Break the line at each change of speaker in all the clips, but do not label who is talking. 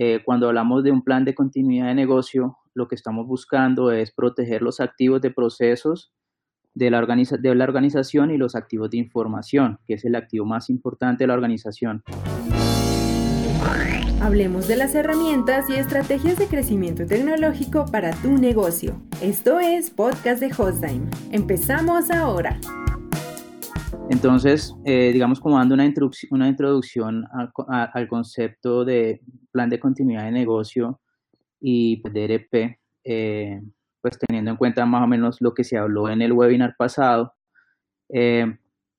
Eh, cuando hablamos de un plan de continuidad de negocio, lo que estamos buscando es proteger los activos de procesos de la, de la organización y los activos de información, que es el activo más importante de la organización.
Hablemos de las herramientas y estrategias de crecimiento tecnológico para tu negocio. Esto es Podcast de Hostime. Empezamos ahora.
Entonces, eh, digamos como dando una introducción, una introducción al concepto de plan de continuidad de negocio y DRP, eh, pues teniendo en cuenta más o menos lo que se habló en el webinar pasado. Eh,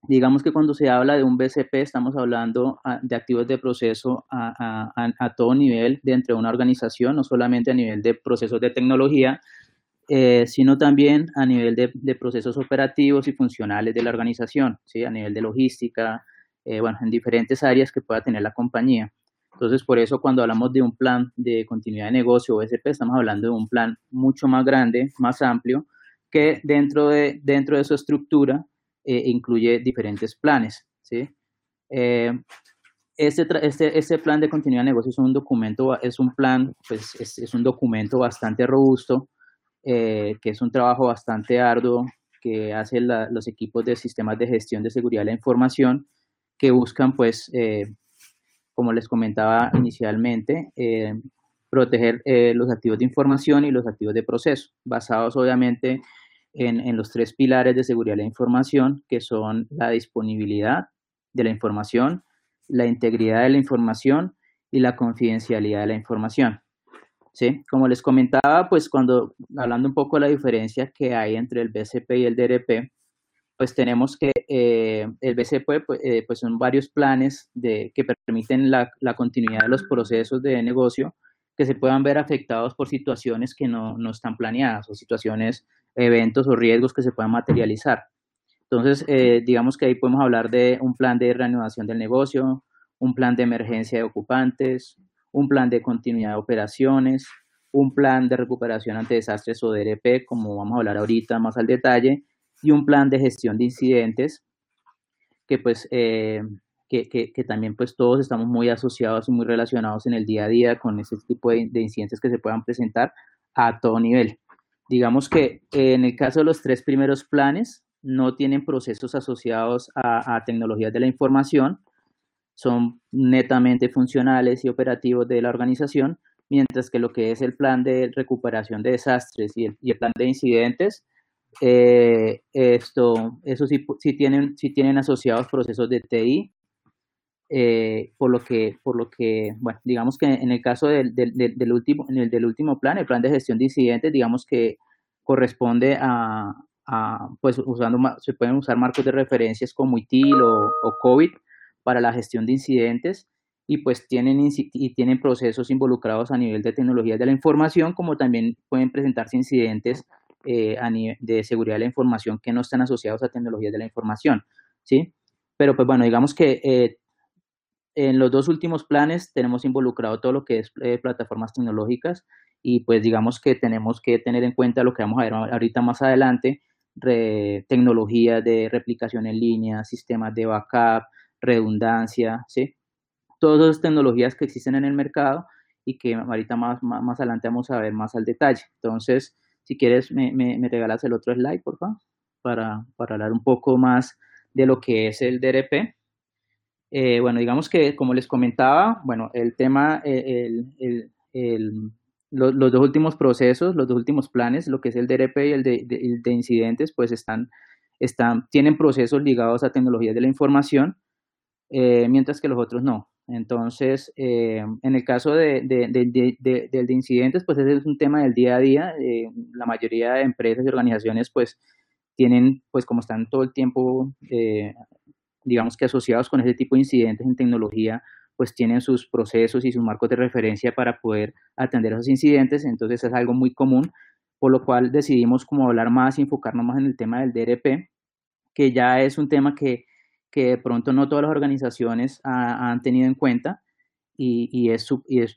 digamos que cuando se habla de un BCP estamos hablando ah, de activos de proceso a, todo nivel dentro de una organización, no solamente a nivel de procesos de tecnología, eh, sino también a nivel de, procesos operativos y funcionales de la organización, ¿sí? a nivel de logística, eh, bueno, en diferentes áreas que pueda tener la compañía. Entonces, por eso cuando hablamos de un plan de continuidad de negocio o SP, estamos hablando de un plan mucho más grande, más amplio, que dentro de, dentro de su estructura eh, incluye diferentes planes. ¿sí? Eh, este, este, este, plan de continuidad de negocio es un documento, es un plan, pues es, un documento bastante robusto, eh, que es un trabajo bastante arduo que hacen los equipos de sistemas de gestión de seguridad de la información que buscan pues como les comentaba inicialmente, eh, proteger eh, los activos de información y los activos de proceso, basados obviamente en, los tres pilares de seguridad de la información, que son la disponibilidad de la información, la integridad de la información y la confidencialidad de la información. ¿Sí? Como les comentaba, pues cuando hablando un poco de la diferencia que hay entre el BCP y el DRP, pues tenemos que eh, el BCP pues, eh, pues, son varios planes de, que permiten la, continuidad de los procesos de negocio que se puedan ver afectados por situaciones que no, están planeadas o situaciones, eventos o riesgos que se puedan materializar. Entonces, eh, digamos que ahí podemos hablar de un plan de reanudación del negocio, un plan de emergencia de ocupantes, un plan de continuidad de operaciones, un plan de recuperación ante desastres o DRP, como vamos a hablar ahorita más al detalle, y un plan de gestión de incidentes que pues eh, que, que, también pues todos estamos muy asociados y muy relacionados en el día a día con ese tipo de, incidentes que se puedan presentar a todo nivel. Digamos que en el caso de los tres primeros planes no tienen procesos asociados a, a tecnologías de la información, son netamente funcionales y operativos de la organización, mientras que lo que es el plan de recuperación de desastres y el, y el plan de incidentes eh, esto, eso sí, sí, tienen, sí tienen asociados procesos de TI, eh, por lo que, por lo que, bueno, digamos que en el caso del, del, del, último, en el del último plan, el plan de gestión de incidentes, digamos que corresponde a, a pues usando, se pueden usar marcos de referencias como ITIL o, o COVID para la gestión de incidentes y pues tienen, y tienen procesos involucrados a nivel de tecnologías de la información, como también pueden presentarse incidentes eh, de seguridad de la información que no están asociados a tecnologías de la información, ¿sí? Pero pues bueno, digamos que eh, en los dos últimos planes tenemos involucrado todo lo que es eh, plataformas tecnológicas y pues digamos que tenemos que tener en cuenta lo que vamos a ver ahorita más adelante, tecnologías de replicación en línea, sistemas de backup, redundancia, ¿sí? Todas esas tecnologías que existen en el mercado y que ahorita más, más, más adelante vamos a ver más al detalle. Entonces, si quieres, me, me, regalas el otro slide, por favor, para, para, hablar un poco más de lo que es el DRP. Eh, bueno, digamos que, como les comentaba, bueno, el tema, eh, el, el, los, dos últimos procesos, los dos últimos planes, lo que es el DRP y el de, de, incidentes, pues están, están, tienen procesos ligados a tecnologías de la información, eh, mientras que los otros no. Entonces, eh, en el caso de, de, incidentes, pues ese es un tema del día a día. Eh, la mayoría de empresas y organizaciones, pues, tienen, pues, como están todo el tiempo, eh, digamos que asociados con ese tipo de incidentes en tecnología, pues tienen sus procesos y sus marcos de referencia para poder atender esos incidentes. Entonces, es algo muy común, por lo cual decidimos como hablar más y enfocarnos más en el tema del DRP, que ya es un tema que que de pronto no todas las organizaciones han tenido en cuenta y, es,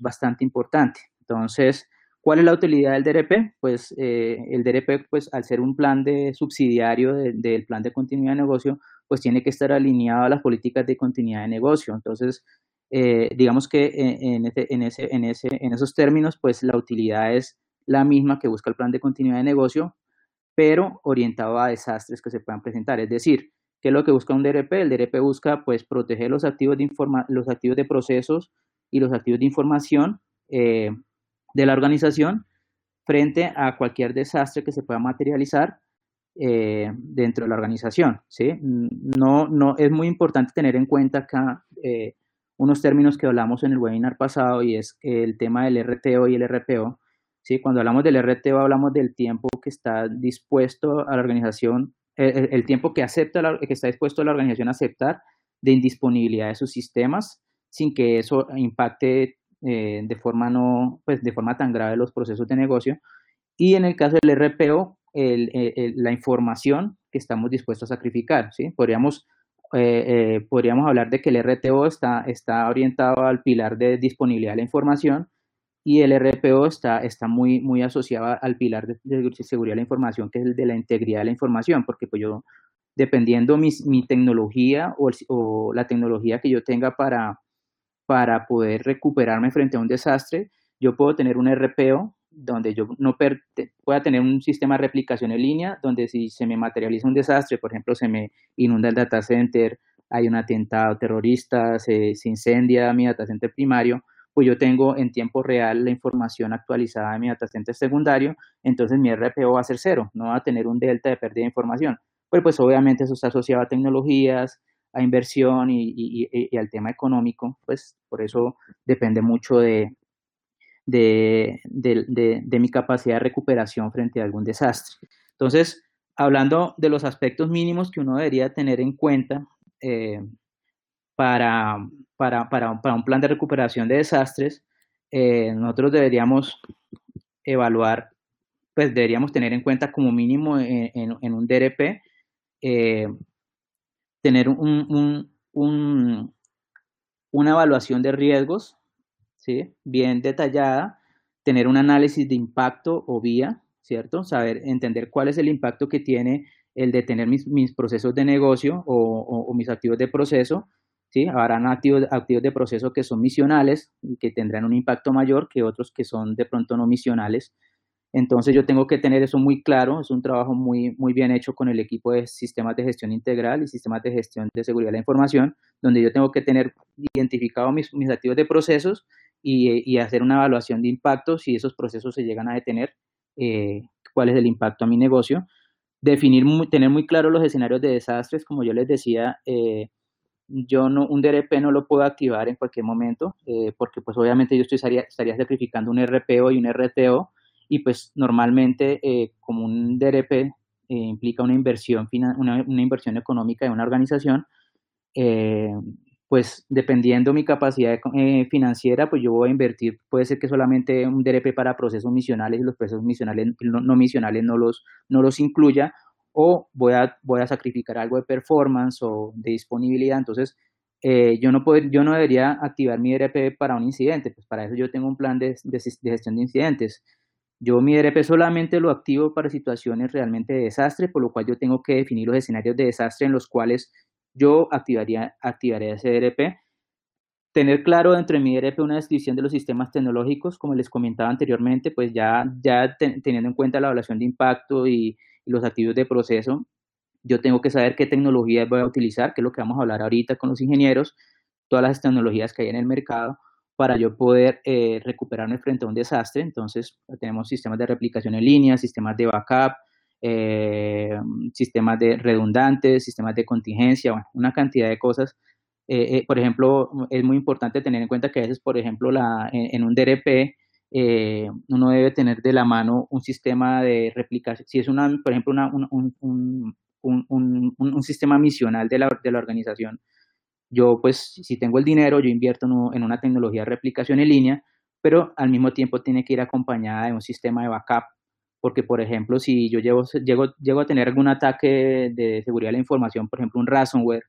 bastante importante. Entonces, ¿cuál es la utilidad del DRP? Pues eh, el DRP, pues al ser un plan de subsidiario del plan de continuidad de negocio, pues tiene que estar alineado a las políticas de continuidad de negocio. Entonces, digamos que en, en, ese, en, ese, en esos términos, pues la utilidad es la misma que busca el plan de continuidad de negocio, pero orientado a desastres que se puedan presentar. Es decir, ¿qué es lo que busca un DRP? El DRP busca pues proteger los activos de, informa los activos de procesos y los activos de información eh, de la organización frente a cualquier desastre que se pueda materializar eh, dentro de la organización. ¿sí? No, no, es muy importante tener en cuenta acá eh, unos términos que hablamos en el webinar pasado y es el tema del RTO y el RPO. ¿sí? Cuando hablamos del RTO hablamos del tiempo que está dispuesto a la organización, el, tiempo que, acepta que está dispuesto la organización a aceptar de indisponibilidad de sus sistemas sin que eso impacte eh, de forma no, pues de forma tan grave los procesos de negocio. Y en el caso del RPO, la información que estamos dispuestos a sacrificar, ¿sí? Podríamos, eh, eh, podríamos hablar de que el RTO está, está orientado al pilar de disponibilidad de la información y el RPO está, está muy, muy asociado al pilar de, seguridad de la información, que es el de la integridad de la información, porque pues yo, dependiendo mi, mi tecnología o, o, la tecnología que yo tenga para, para poder recuperarme frente a un desastre, yo puedo tener un RPO donde yo no pueda tener un sistema de replicación en línea, donde si se me materializa un desastre, por ejemplo, se me inunda el data center, hay un atentado terrorista, se, se incendia mi data center primario, pues yo tengo en tiempo real la información actualizada de mi data center secundario, entonces mi RPO va a ser cero, no va a tener un delta de pérdida de información. Pues, pues obviamente eso está asociado a tecnologías, a inversión y, al tema económico, pues por eso depende mucho de, de, mi capacidad de recuperación frente a algún desastre. Entonces, hablando de los aspectos mínimos que uno debería tener en cuenta eh, para, para, para, para, un plan de recuperación de desastres, eh, nosotros deberíamos evaluar, pues deberíamos tener en cuenta como mínimo en, en, un DRP, eh, tener un, un, un, una evaluación de riesgos ¿sí? bien detallada, tener un análisis de impacto o vía, ¿cierto? Saber, entender cuál es el impacto que tiene el de tener mis, mis procesos de negocio o, o mis activos de proceso, ¿sí? Habrán activos, activos de proceso que son misionales y que tendrán un impacto mayor que otros que son de pronto no misionales. Entonces yo tengo que tener eso muy claro, es un trabajo muy, muy bien hecho con el equipo de sistemas de gestión integral y sistemas de gestión de seguridad de la información, donde yo tengo que tener identificado mis, mis activos de procesos y, y, hacer una evaluación de impacto si esos procesos se llegan a detener, eh, cuál es el impacto a mi negocio. Definir, tener muy claro los escenarios de desastres, como yo les decía, eh, yo no, un DRP no lo puedo activar en cualquier momento, eh, porque pues obviamente yo estaría, estaría, sacrificando un RPO y un RTO, y pues normalmente eh, como un DRP eh, implica una inversión, una, una, inversión económica de una organización, pues dependiendo mi capacidad financiera, pues yo voy a invertir, puede ser que solamente un DRP para procesos misionales y los procesos misionales no, no misionales no los, no los incluya, o voy a, voy a sacrificar algo de performance o de disponibilidad. Entonces, eh, yo, no puedo, yo no debería activar mi ERP para un incidente, pues para eso yo tengo un plan de, de, gestión de incidentes. Yo mi ERP solamente lo activo para situaciones realmente de desastre, por lo cual yo tengo que definir los escenarios de desastre en los cuales yo activaría, activaría ese ERP. Tener claro dentro de mi ERP una descripción de los sistemas tecnológicos, como les comentaba anteriormente, pues ya, ya teniendo en cuenta la evaluación de impacto y, los activos de proceso, yo tengo que saber qué tecnologías voy a utilizar, que es lo que vamos a hablar ahorita con los ingenieros, todas las tecnologías que hay en el mercado para yo poder eh, recuperarme frente a un desastre. Entonces, tenemos sistemas de replicación en línea, sistemas de backup, eh, sistemas de redundantes, sistemas de contingencia, una cantidad de cosas. Eh, por ejemplo, es muy importante tener en cuenta que a veces, por ejemplo, la, en un DRP, eh, uno debe tener de la mano un sistema de replicación. Si es, una, por ejemplo, una, un, un, un, un, sistema misional de la, de la, organización, yo pues si tengo el dinero, yo invierto en una tecnología de replicación en línea, pero al mismo tiempo tiene que ir acompañada de un sistema de backup, porque por ejemplo, si yo llego, llego, llego a tener algún ataque de seguridad de la información, por ejemplo, un ransomware,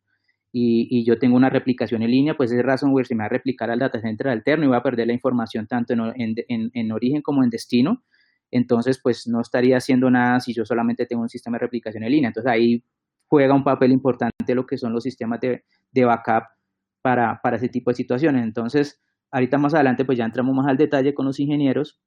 y, yo tengo una replicación en línea, pues ese ransomware se me va a replicar al data center alterno y va a perder la información tanto en, en, en, origen como en destino. Entonces, pues no estaría haciendo nada si yo solamente tengo un sistema de replicación en línea. Entonces ahí juega un papel importante lo que son los sistemas de, de backup para, para ese tipo de situaciones. Entonces, ahorita más adelante, pues ya entramos más al detalle con los ingenieros.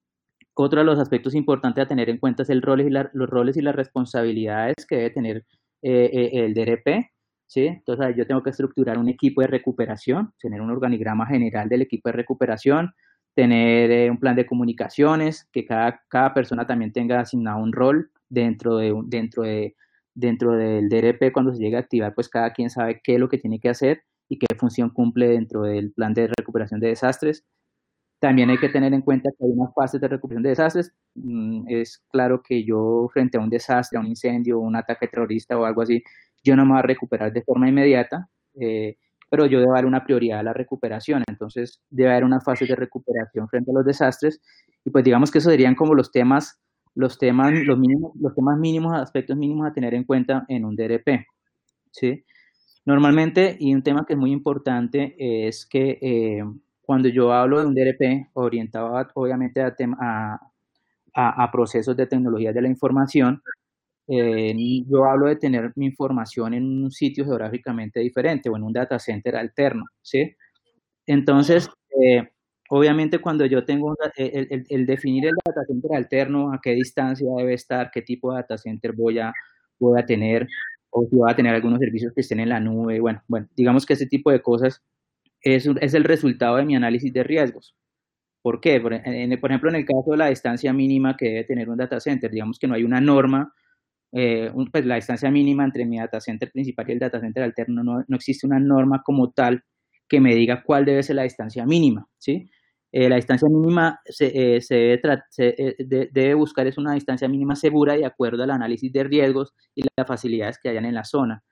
Otro de los aspectos importantes a tener en cuenta es el roles y los roles y las responsabilidades que debe tener eh, eh, el DRP. ¿Sí? Entonces, yo tengo que estructurar un equipo de recuperación, tener un organigrama general del equipo de recuperación, tener eh, un plan de comunicaciones, que cada, cada persona también tenga asignado un rol dentro, de, dentro, de, dentro del DRP cuando se llegue a activar, pues cada quien sabe qué es lo que tiene que hacer y qué función cumple dentro del plan de recuperación de desastres. También hay que tener en cuenta que hay unas fases de recuperación de desastres. Mm, es claro que yo frente a un desastre, a un incendio, un ataque terrorista o algo así, yo no me voy a recuperar de forma inmediata, eh, pero yo debo dar una prioridad a la recuperación. Entonces, debe haber una fase de recuperación frente a los desastres. Y pues digamos que esos serían como los temas, los temas, los mínimos, los temas mínimos, aspectos mínimos a tener en cuenta en un DRP. ¿sí? Normalmente, y un tema que es muy importante, es que eh, cuando yo hablo de un DRP orientado obviamente a, a, a, procesos de tecnología de la información, eh, yo hablo de tener mi información en un sitio geográficamente diferente o en un data center alterno, ¿sí? Entonces, eh, obviamente cuando yo tengo el, el, definir el data center alterno, a qué distancia debe estar, qué tipo de data center voy a, voy a tener, o si voy a tener algunos servicios que estén en la nube, bueno, bueno, digamos que ese tipo de cosas es, es el resultado de mi análisis de riesgos. ¿Por qué? Por, por ejemplo, en el caso de la distancia mínima que debe tener un data center, digamos que no hay una norma eh, pues la distancia mínima entre mi data center principal y el data center alterno, no, no existe una norma como tal que me diga cuál debe ser la distancia mínima, ¿sí? Eh, la distancia mínima se, eh, se, debe, se debe, buscar es una distancia mínima segura de acuerdo al análisis de riesgos y las facilidades que hayan en la zona.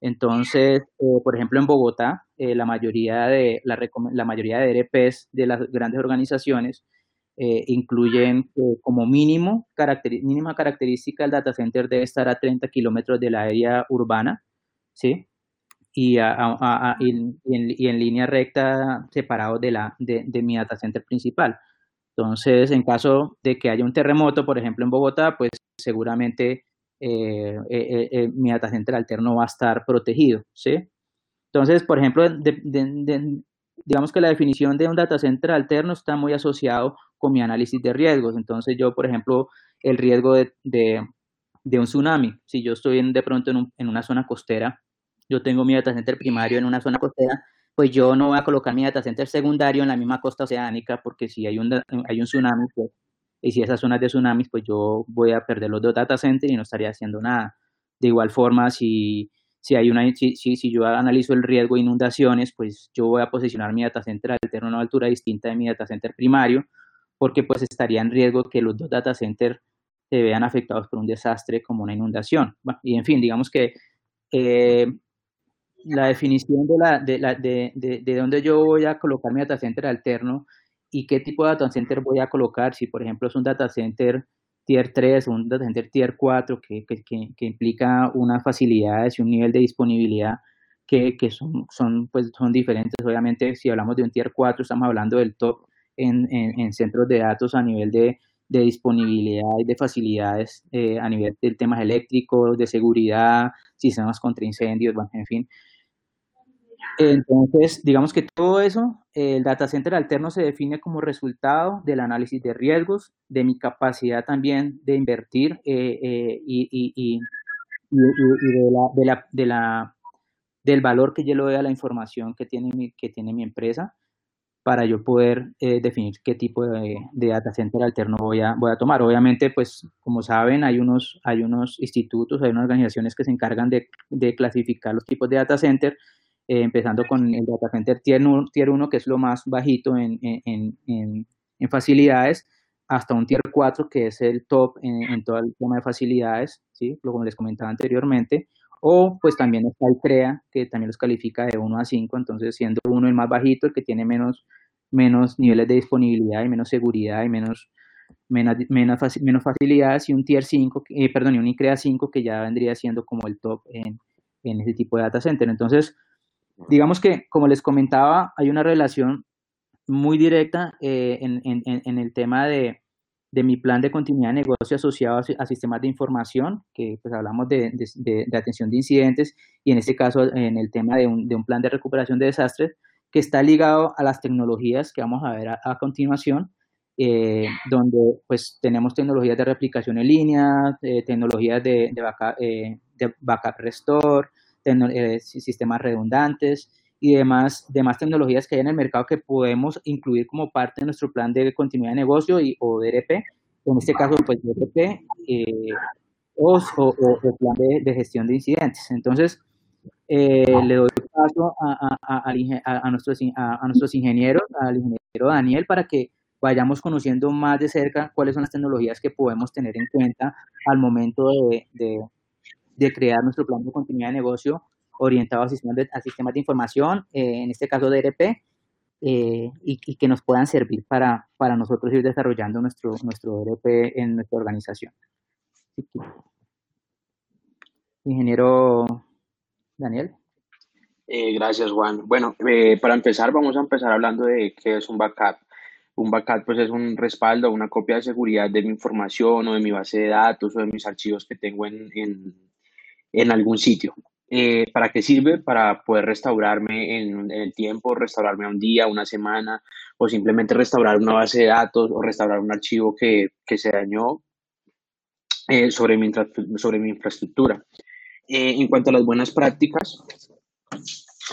Entonces, por ejemplo, en Bogotá, la, mayoría de, la, la mayoría de ERPs de las grandes organizaciones eh, incluyen como mínimo, mínima característica el data center debe estar a 30 kilómetros de la área urbana, ¿sí? Y, en, línea recta separado de, la, de, mi data center principal. Entonces, en caso de que haya un terremoto, por ejemplo, en Bogotá, pues seguramente eh, eh, mi data center alterno va a estar protegido, ¿sí? Entonces, por ejemplo, digamos que la definición de un data center alterno está muy asociado con mi análisis de riesgos. Entonces yo, por ejemplo, el riesgo de, de, un tsunami, si yo estoy en, de pronto en, en, una zona costera, yo tengo mi data center primario en una zona costera, pues yo no voy a colocar mi data center secundario en la misma costa oceánica, porque si hay un, hay un tsunami, pues, y si esas zonas de tsunamis, pues yo voy a perder los dos data centers y no estaría haciendo nada. De igual forma, si si, hay una, si, si, yo analizo el riesgo de inundaciones, pues yo voy a posicionar mi data center a una altura distinta de mi data center primario, porque pues estaría en riesgo que los dos data centers se vean afectados por un desastre como una inundación. y en fin, digamos que eh, la definición de, la, de, la, de, de, de, dónde yo voy a colocar mi data center alterno y qué tipo de data center voy a colocar, si por ejemplo es un data center Tier 3 un data center Tier 4 que, que, que, implica unas facilidades y un nivel de disponibilidad que, que son, son, pues, son diferentes. Obviamente, si hablamos de un Tier 4, estamos hablando del top en, en, centros de datos a nivel de, disponibilidad y de facilidades eh, a nivel de temas eléctricos, de seguridad, sistemas contra incendios, en fin. Entonces, digamos que todo eso, el data center alterno se define como resultado del análisis de riesgos, de mi capacidad también de invertir eh, eh, y, y, y, la, de, la, de la, del valor que yo le doy a la información que tiene mi, que tiene mi empresa para yo poder eh, definir qué tipo de, de, data center alterno voy a, tomar. Obviamente, pues como saben, hay unos, hay unos institutos, hay unas organizaciones que se encargan de, clasificar los tipos de data center eh, empezando con el data center tier 1, que es lo más bajito en, en, en, en, facilidades, hasta un tier 4, que es el top en, todo el tema de facilidades, ¿sí? como les comentaba anteriormente, o pues también está el CREA, que también los califica de 1 a 5, entonces siendo uno el más bajito, el que tiene menos, menos niveles de disponibilidad y menos seguridad y menos, menos, menos, facilidades, y un tier 5, eh, perdón, y un ICREA 5, que ya vendría siendo como el top en, en ese tipo de data center. Entonces, digamos que, como les comentaba, hay una relación muy directa eh, en, el tema de, mi plan de continuidad de negocio asociado a, sistemas de información, que pues hablamos de, atención de incidentes, y en este caso en el tema de un, plan de recuperación de desastres, que está ligado a las tecnologías que vamos a ver a, continuación, eh, donde pues tenemos tecnologías de replicación en línea, eh, tecnologías de, de, backup, eh, de backup restore, sistemas redundantes y demás, demás tecnologías que hay en el mercado que podemos incluir como parte de nuestro plan de continuidad de negocio y, o DRP, en este caso pues DRP o, o, plan de, de, gestión de incidentes. Entonces, eh, le doy paso a, a, a, nuestros, a, nuestros ingenieros, al ingeniero Daniel, para que vayamos conociendo más de cerca cuáles son las tecnologías que podemos tener en cuenta al momento de, de, crear nuestro plan de continuidad de negocio orientado a sistemas de, de información, eh, en este caso DRP, eh, y, que nos puedan servir para, para nosotros ir desarrollando nuestro, nuestro DRP en nuestra organización. Ingeniero Daniel.
Eh, gracias, Juan. Bueno, para empezar, vamos a empezar hablando de qué es un backup. Un backup pues, es un respaldo, una copia de seguridad de mi información o de mi base de datos o de mis archivos que tengo en, en, algún sitio. Eh, ¿Para qué sirve? Para poder restaurarme en, el tiempo, restaurarme a un día, una semana, o simplemente restaurar una base de datos o restaurar un archivo que, que se dañó sobre, mi, sobre mi infraestructura. Eh, en cuanto a las buenas prácticas,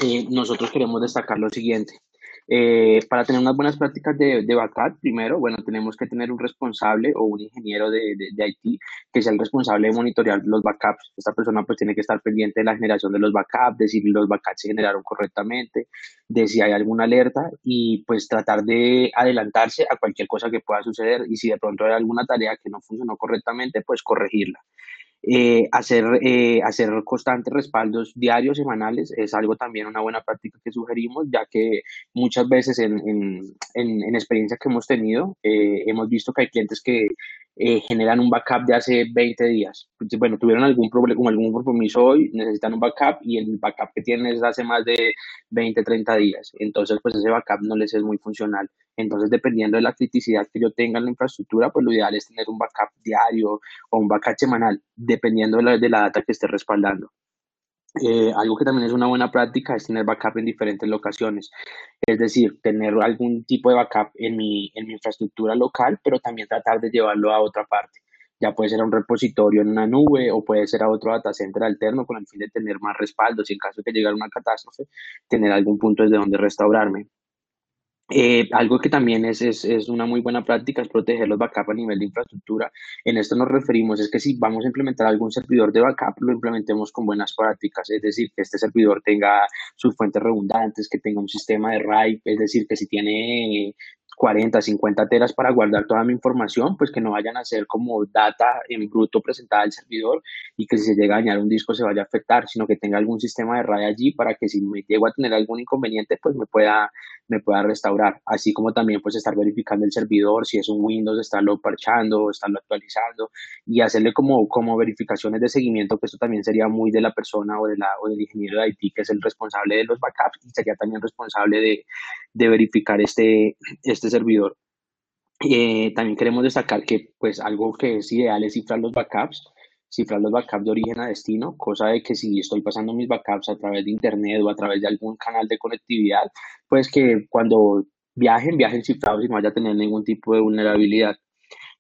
eh, nosotros queremos destacar lo siguiente. Eh, para tener unas buenas prácticas de, de, backup, primero, bueno, tenemos que tener un responsable o un ingeniero de, de, IT que sea el responsable de monitorear los backups. Esta persona pues tiene que estar pendiente de la generación de los backups, de si los backups se generaron correctamente, de si hay alguna alerta y pues tratar de adelantarse a cualquier cosa que pueda suceder y si de pronto hay alguna tarea que no funcionó correctamente, pues corregirla. Eh, hacer, eh, hacer constantes respaldos diarios, semanales, es algo también una buena práctica que sugerimos, ya que muchas veces en, en, en, experiencias que hemos tenido, eh, hemos visto que hay clientes que eh, generan un backup de hace 20 días. Bueno, tuvieron algún problema, algún compromiso hoy, necesitan un backup y el backup que tienen es hace más de 20, 30 días. Entonces, pues ese backup no les es muy funcional. Entonces, dependiendo de la criticidad que yo tenga en la infraestructura, pues lo ideal es tener un backup diario o un backup semanal, dependiendo de la, de la data que esté respaldando. Eh, algo que también es una buena práctica es tener backup en diferentes locaciones, es decir, tener algún tipo de backup en mi, en mi infraestructura local, pero también tratar de llevarlo a otra parte. Ya puede ser a un repositorio en una nube o puede ser a otro data center alterno con el fin de tener más respaldo, si en caso de que llegue una catástrofe, tener algún punto desde donde restaurarme. Eh, algo que también es, es, es, una muy buena práctica es proteger los backups a nivel de infraestructura. En esto nos referimos es que si vamos a implementar algún servidor de backup, lo implementemos con buenas prácticas, es decir, que este servidor tenga sus fuentes redundantes, que tenga un sistema de RAID, es decir, que si tiene 40, 50 teras para guardar toda mi información, pues que no vayan a ser como data en bruto presentada al servidor y que si se llega a dañar un disco se vaya a afectar, sino que tenga algún sistema de RAID allí para que si me llego a tener algún inconveniente, pues me pueda, me pueda restaurar. Así como también pues estar verificando el servidor, si es un Windows, estarlo parchando, estarlo actualizando y hacerle como, como verificaciones de seguimiento, que esto también sería muy de la persona o, de o del ingeniero de IT, que es el responsable de los backups y sería también responsable de, de verificar este, este servidor. Eh, también queremos destacar que pues algo que es ideal es cifrar los backups, cifrar los backups de origen a destino, cosa de que si estoy pasando mis backups a través de internet o a través de algún canal de conectividad, pues que cuando viajen, viajen cifrados y no vaya a tener ningún tipo de vulnerabilidad.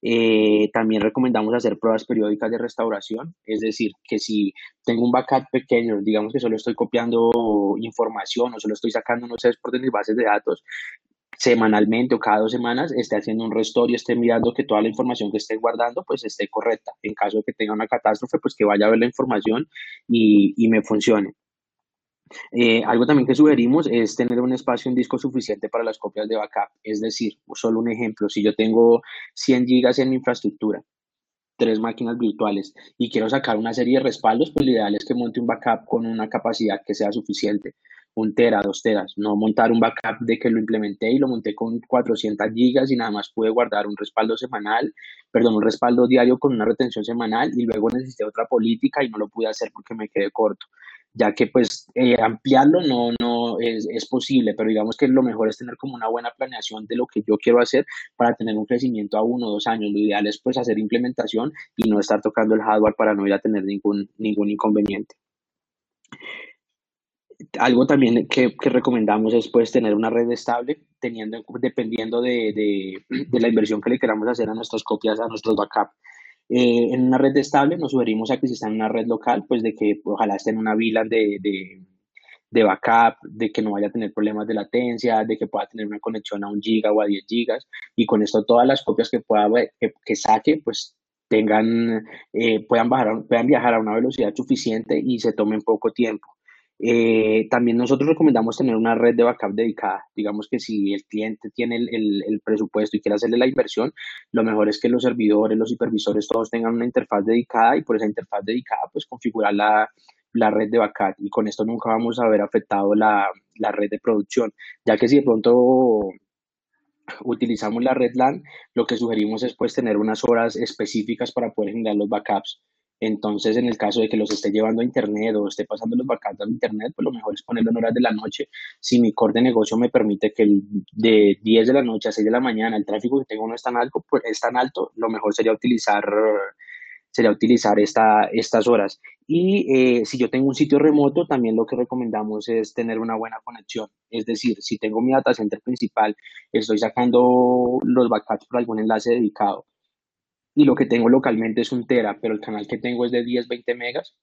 Eh, también recomendamos hacer pruebas periódicas de restauración, es decir, que si tengo un backup pequeño, digamos que solo estoy copiando información o solo estoy sacando unos export de mis bases de datos, semanalmente o cada dos semanas esté haciendo un restore y esté mirando que toda la información que esté guardando pues esté correcta. En caso de que tenga una catástrofe, pues que vaya a ver la información y, y me funcione. Eh, algo también que sugerimos es tener un espacio en disco suficiente para las copias de backup. Es decir, solo un ejemplo, si yo tengo 100 gigas en mi infraestructura, tres máquinas virtuales y quiero sacar una serie de respaldos, pues lo ideal es que monte un backup con una capacidad que sea suficiente. Un tera, dos teras, no montar un backup de que lo implementé y lo monté con 400 gigas y nada más pude guardar un respaldo semanal, perdón, un respaldo diario con una retención semanal y luego necesité otra política y no lo pude hacer porque me quedé corto, ya que pues eh, ampliarlo no, no es, es, posible, pero digamos que lo mejor es tener como una buena planeación de lo que yo quiero hacer para tener un crecimiento a uno o dos años. Lo ideal es pues hacer implementación y no estar tocando el hardware para no ir a tener ningún, ningún inconveniente. algo también que, que, recomendamos es pues tener una red estable, teniendo, dependiendo de, de, de, la inversión que le queramos hacer a nuestras copias, a nuestros backups. Eh, en una red estable nos sugerimos a que si está en una red local, pues de que ojalá esté en una vila de, de, de, backup, de que no vaya a tener problemas de latencia, de que pueda tener una conexión a un giga o a 10 gigas y con esto todas las copias que pueda que, que saque, pues tengan, eh, puedan, bajar, puedan viajar a una velocidad suficiente y se tomen poco tiempo. Eh, también nosotros recomendamos tener una red de backup dedicada. Digamos que si el cliente tiene el, el, presupuesto y quiere hacerle la inversión, lo mejor es que los servidores, los hipervisores, todos tengan una interfaz dedicada y por esa interfaz dedicada, pues configurar la, la red de backup. Y con esto nunca vamos a haber afectado la, la red de producción, ya que si de pronto utilizamos la red LAN, lo que sugerimos es pues tener unas horas específicas para poder generar los backups. Entonces, en el caso de que los esté llevando a internet o esté pasando los backups a internet, pues lo mejor es ponerlo en horas de la noche. Si mi core de negocio me permite que de 10 de la noche a 6 de la mañana el tráfico que tengo no es tan alto, pues es tan alto, lo mejor sería utilizar sería utilizar esta, estas horas. Y eh, si yo tengo un sitio remoto, también lo que recomendamos es tener una buena conexión. Es decir, si tengo mi data center principal, estoy sacando los backups por algún enlace dedicado y lo que tengo localmente es un tera, pero el canal que tengo es de 10, 20 megas,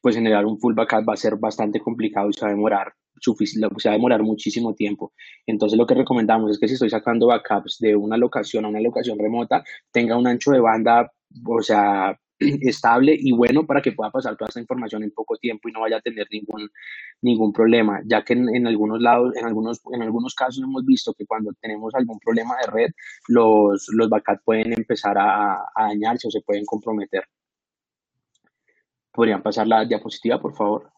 pues generar un full backup va a ser bastante complicado y se va a demorar va a demorar muchísimo tiempo. Entonces lo que recomendamos es que si estoy sacando backups de una locación a una locación remota, tenga un ancho de banda o sea, estable y bueno para que pueda pasar toda esta información en poco tiempo y no vaya a tener ningún, ningún problema, ya que en, algunos lados, en algunos, en algunos casos hemos visto que cuando tenemos algún problema de red, los, los backups pueden empezar a dañarse o se pueden comprometer. ¿Podrían pasar la diapositiva, por favor?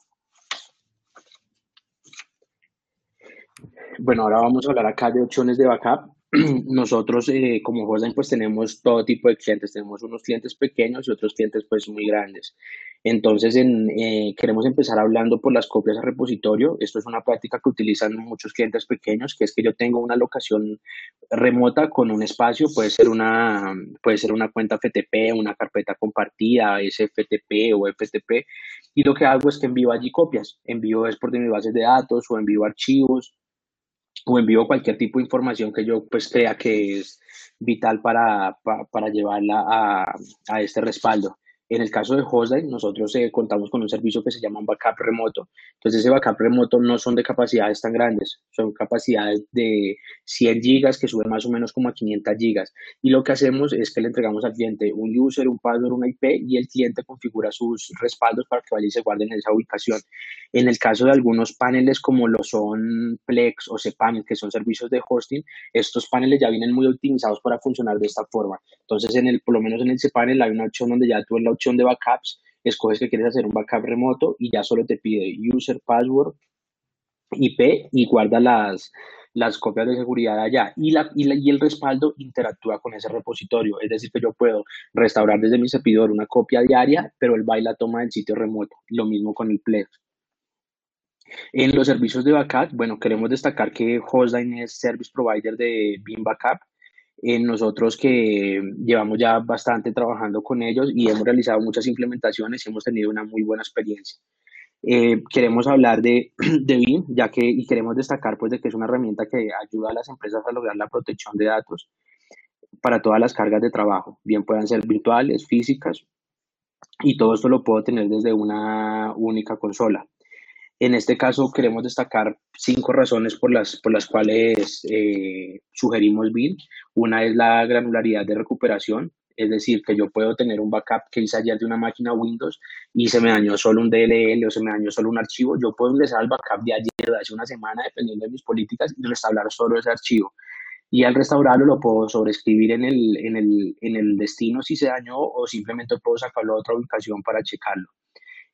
Bueno, ahora vamos a hablar acá de opciones de backup. nosotros eh, como Hostline pues tenemos todo tipo de clientes, tenemos unos clientes pequeños y otros clientes pues muy grandes. Entonces en, eh, queremos empezar hablando por las copias a repositorio. Esto es una práctica que utilizan muchos clientes pequeños, que es que yo tengo una locación remota con un espacio, puede ser una, puede ser una cuenta FTP, una carpeta compartida, SFTP o FTP, y lo que hago es que envío allí copias, envío es por de mis bases de datos o envío archivos o envío cualquier tipo de información que yo pues crea que es vital para, para, llevarla a, a, este respaldo. En el caso de Hostline, nosotros eh, contamos con un servicio que se llama backup remoto. Entonces, ese backup remoto no son de capacidades tan grandes, son capacidades de 100 gigas que suben más o menos como a 500 gigas. Y lo que hacemos es que le entregamos al cliente un user, un password, una IP y el cliente configura sus respaldos para que vaya y se guarden en esa ubicación. En el caso de algunos paneles como lo son Plex o cPanel, que son servicios de hosting, estos paneles ya vienen muy optimizados para funcionar de esta forma. Entonces, en el, por lo menos en el cPanel hay una opción donde ya tú en la opción de backups, escoges que quieres hacer un backup remoto y ya solo te pide user, password, IP y guarda las, las copias de seguridad allá y, la, y, la, y, el respaldo interactúa con ese repositorio. Es decir, que yo puedo restaurar desde mi servidor una copia diaria, pero él va y la toma del sitio remoto. Lo mismo con el Plex. En los servicios de backup, bueno, queremos destacar que Hostline es service provider de Beam Backup en nosotros que llevamos ya bastante trabajando con ellos y hemos realizado muchas implementaciones y hemos tenido una muy buena experiencia. Eh, queremos hablar de, de BIM, ya que y queremos destacar pues de que es una herramienta que ayuda a las empresas a lograr la protección de datos para todas las cargas de trabajo, bien puedan ser virtuales, físicas, y todo esto lo puedo tener desde una única consola. En este caso queremos destacar cinco razones por las, por las cuales eh, sugerimos BIM. Una es la granularidad de recuperación, es decir, que yo puedo tener un backup que hice ayer de una máquina Windows y se me dañó solo un DLL o se me dañó solo un archivo. Yo puedo ingresar al backup de ayer, de hace una semana, dependiendo de mis políticas, y restaurar solo ese archivo. Y al restaurarlo lo puedo sobreescribir en el, en el, en el destino si se dañó o simplemente puedo sacarlo a otra ubicación para checarlo.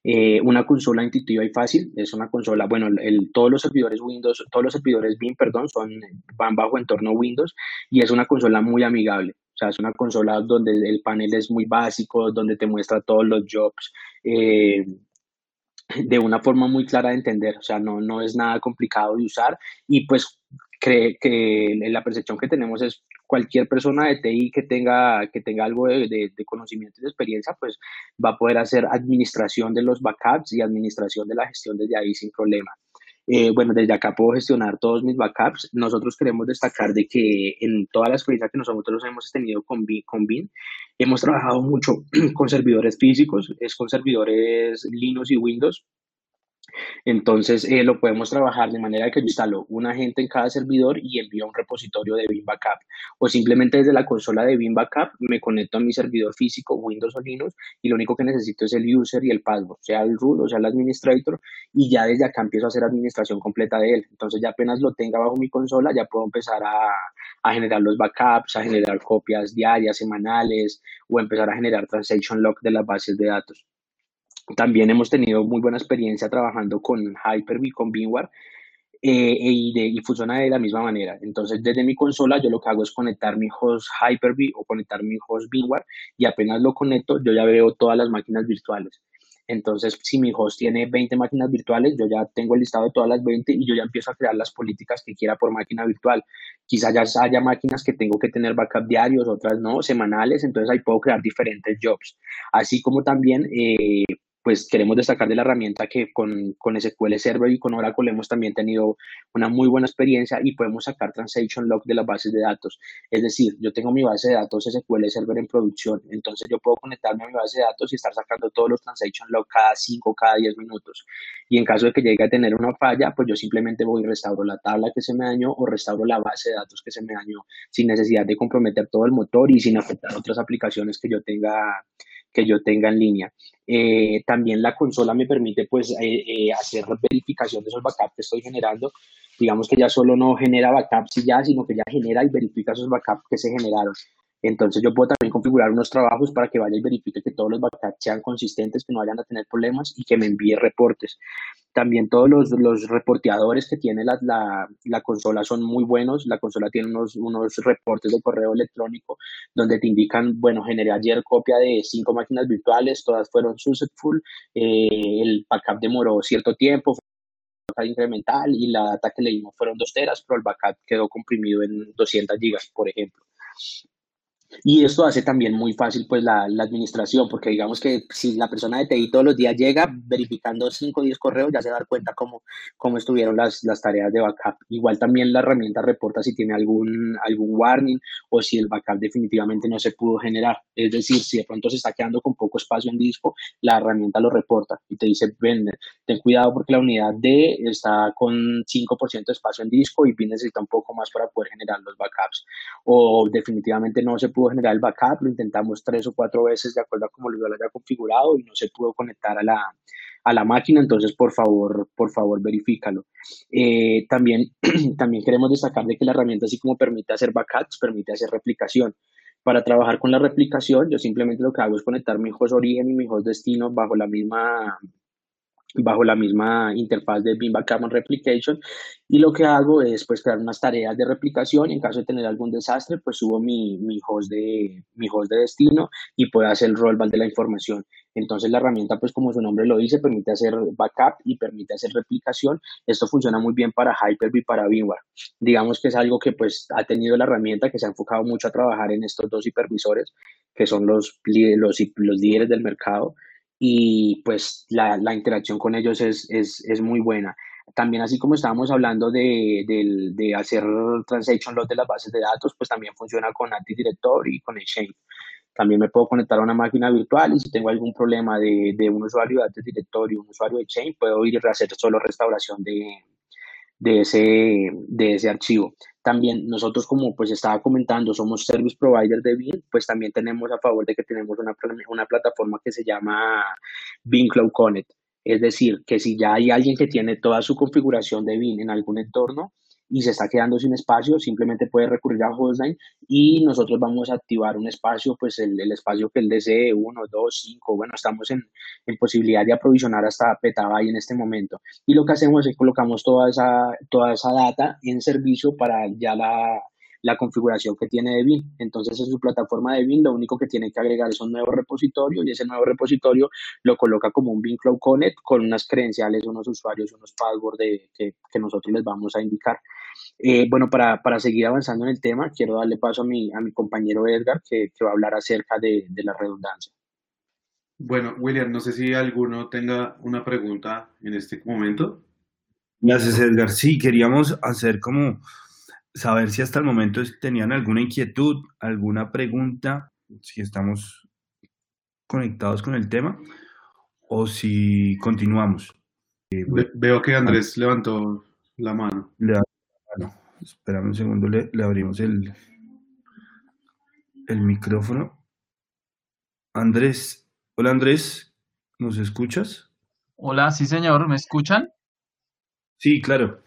Eh, una consola intuitiva y fácil, es una consola, bueno, el, todos los servidores Windows, todos los servidores BIM, perdón, son, van bajo entorno Windows y es una consola muy amigable. O sea, es una consola donde el panel es muy básico, donde te muestra todos los jobs eh, de una forma muy clara de entender. O sea, no, no es nada complicado de usar y pues cree que la percepción que tenemos es cualquier persona de TI que tenga, que tenga algo de, conocimiento y de experiencia, pues va a poder hacer administración de los backups y administración de la gestión desde ahí sin problema. Eh, bueno, desde acá puedo gestionar todos mis backups. Nosotros queremos destacar de que en toda la experiencia que nosotros hemos tenido con BIN, con BIN hemos trabajado mucho con servidores físicos, es con servidores Linux y Windows, entonces, eh, lo podemos trabajar de manera que yo instalo un agente en cada servidor y envío un repositorio de Beam Backup. O simplemente desde la consola de Beam Backup me conecto a mi servidor físico, Windows o Linux, y lo único que necesito es el user y el password, sea el root o sea el administrator, y ya desde acá empiezo a hacer administración completa de él. Entonces, ya apenas lo tenga bajo mi consola, ya puedo empezar a, a generar los backups, a generar copias diarias, semanales, o empezar a generar transaction log de las bases de datos. También hemos tenido muy buena experiencia trabajando con Hyper-V, con VMware, eh, y, de, y, funciona de la misma manera. Entonces, desde mi consola, yo lo que hago es conectar mi host Hyper-V o conectar mi host VMware y apenas lo conecto, yo ya veo todas las máquinas virtuales. Entonces, si mi host tiene 20 máquinas virtuales, yo ya tengo el listado de todas las 20 y yo ya empiezo a crear las políticas que quiera por máquina virtual. Quizás ya haya máquinas que tengo que tener backup diarios, otras no, semanales, entonces ahí puedo crear diferentes jobs. Así como también eh, pues queremos destacar de la herramienta que con, con SQL Server y con Oracle hemos también tenido una muy buena experiencia y podemos sacar transaction log de las bases de datos. Es decir, yo tengo mi base de datos SQL Server en producción, entonces yo puedo conectarme a mi base de datos y estar sacando todos los transaction log cada 5, cada 10 minutos. Y en caso de que llegue a tener una falla, pues yo simplemente voy y restauro la tabla que se me dañó o restauro la base de datos que se me dañó sin necesidad de comprometer todo el motor y sin afectar otras aplicaciones que yo tenga que yo tenga en línea. Eh, también la consola me permite pues eh, eh, hacer verificación de esos backups que estoy generando. Digamos que ya solo no genera backups y ya, sino que ya genera y verifica esos backups que se generaron. Entonces yo puedo también configurar unos trabajos para que vaya y verifique que todos los backups sean consistentes, que no vayan a tener problemas y que me envíe reportes. También todos los, reporteadores que tiene la, la, la, consola son muy buenos. La consola tiene unos, reportes de correo electrónico donde te indican, bueno, generé ayer copia de cinco máquinas virtuales, todas fueron successful, eh, el backup demoró cierto tiempo, incremental y la data que leímos fueron dos teras, pero el backup quedó comprimido en 200 gigas, por ejemplo. Y esto hace también muy fácil pues la, la, administración, porque digamos que si la persona de TI todos los días llega verificando 5 o 10 correos, ya se da cuenta cómo, cómo estuvieron las, las tareas de backup. Igual también la herramienta reporta si tiene algún, algún warning o si el backup definitivamente no se pudo generar. Es decir, si de pronto se está quedando con poco espacio en disco, la herramienta lo reporta y te dice, ven, ten cuidado porque la unidad D está con 5% de espacio en disco y necesita un poco más para poder generar los backups. O definitivamente no se pudo generar el backup, lo intentamos tres o cuatro veces de acuerdo a cómo lo haya configurado y no se pudo conectar a la, a la máquina, entonces por favor, por favor verifícalo. Eh, también, también queremos destacar de que la herramienta así como permite hacer backups, permite hacer replicación. Para trabajar con la replicación, yo simplemente lo que hago es conectar mi host origen y mi host destino bajo la misma bajo la misma interfaz de Beam Backup Replication y lo que hago es pues crear unas tareas de replicación y en caso de tener algún desastre pues subo mi, mi, host, de, mi host de destino y puedo hacer el rollback de la información. Entonces la herramienta pues como su nombre lo dice permite hacer backup y permite hacer replicación. Esto funciona muy bien para Hyper-V y para VMware. Digamos que es algo que pues ha tenido la herramienta que se ha enfocado mucho a trabajar en estos dos hipervisores que son los, los, los líderes del mercado y pues la, la interacción con ellos es, es, es, muy buena. También así como estábamos hablando de, de, hacer transaction loss de las bases de datos, pues también funciona con Active Directory y con Exchange. También me puedo conectar a una máquina virtual y si tengo algún problema de, de un usuario de Active Directory, un usuario de Exchange, puedo ir a hacer solo restauración de, de ese, de ese archivo. También nosotros, como pues estaba comentando, somos service provider de BIM, pues también tenemos a favor de que tenemos una, una plataforma que se llama BIM Cloud Connect. Es decir, que si ya hay alguien que tiene toda su configuración de BIM en algún entorno, y se está quedando sin espacio, simplemente puede recurrir a Hostline y nosotros vamos a activar un espacio, pues el, el espacio que él desee, 1, 2, 5, bueno, estamos en, en, posibilidad de aprovisionar hasta petabyte en este momento. Y lo que hacemos es colocamos toda esa, toda esa data en servicio para ya la, la configuración que tiene de BIM. Entonces, en su plataforma de BIM, lo único que tiene que agregar es un nuevo repositorio y ese nuevo repositorio lo coloca como un BIM Cloud Connect con unas credenciales, unos usuarios, unos passwords de, que, que nosotros les vamos a indicar. Eh, bueno, para, para, seguir avanzando en el tema, quiero darle paso a mi, a mi compañero Edgar, que, que va a hablar acerca de, de, la redundancia.
Bueno, William, no sé si alguno tenga una pregunta en este momento.
Gracias, Edgar. Sí, queríamos hacer como saber si hasta el momento tenían alguna inquietud, alguna pregunta, si estamos conectados con el tema o si continuamos.
Eh, veo que Andrés levantó la mano.
Le, bueno, esperamos un segundo, le, le, abrimos el, el micrófono. Andrés, hola Andrés, ¿nos escuchas?
Hola, sí señor, ¿me escuchan?
Sí, claro.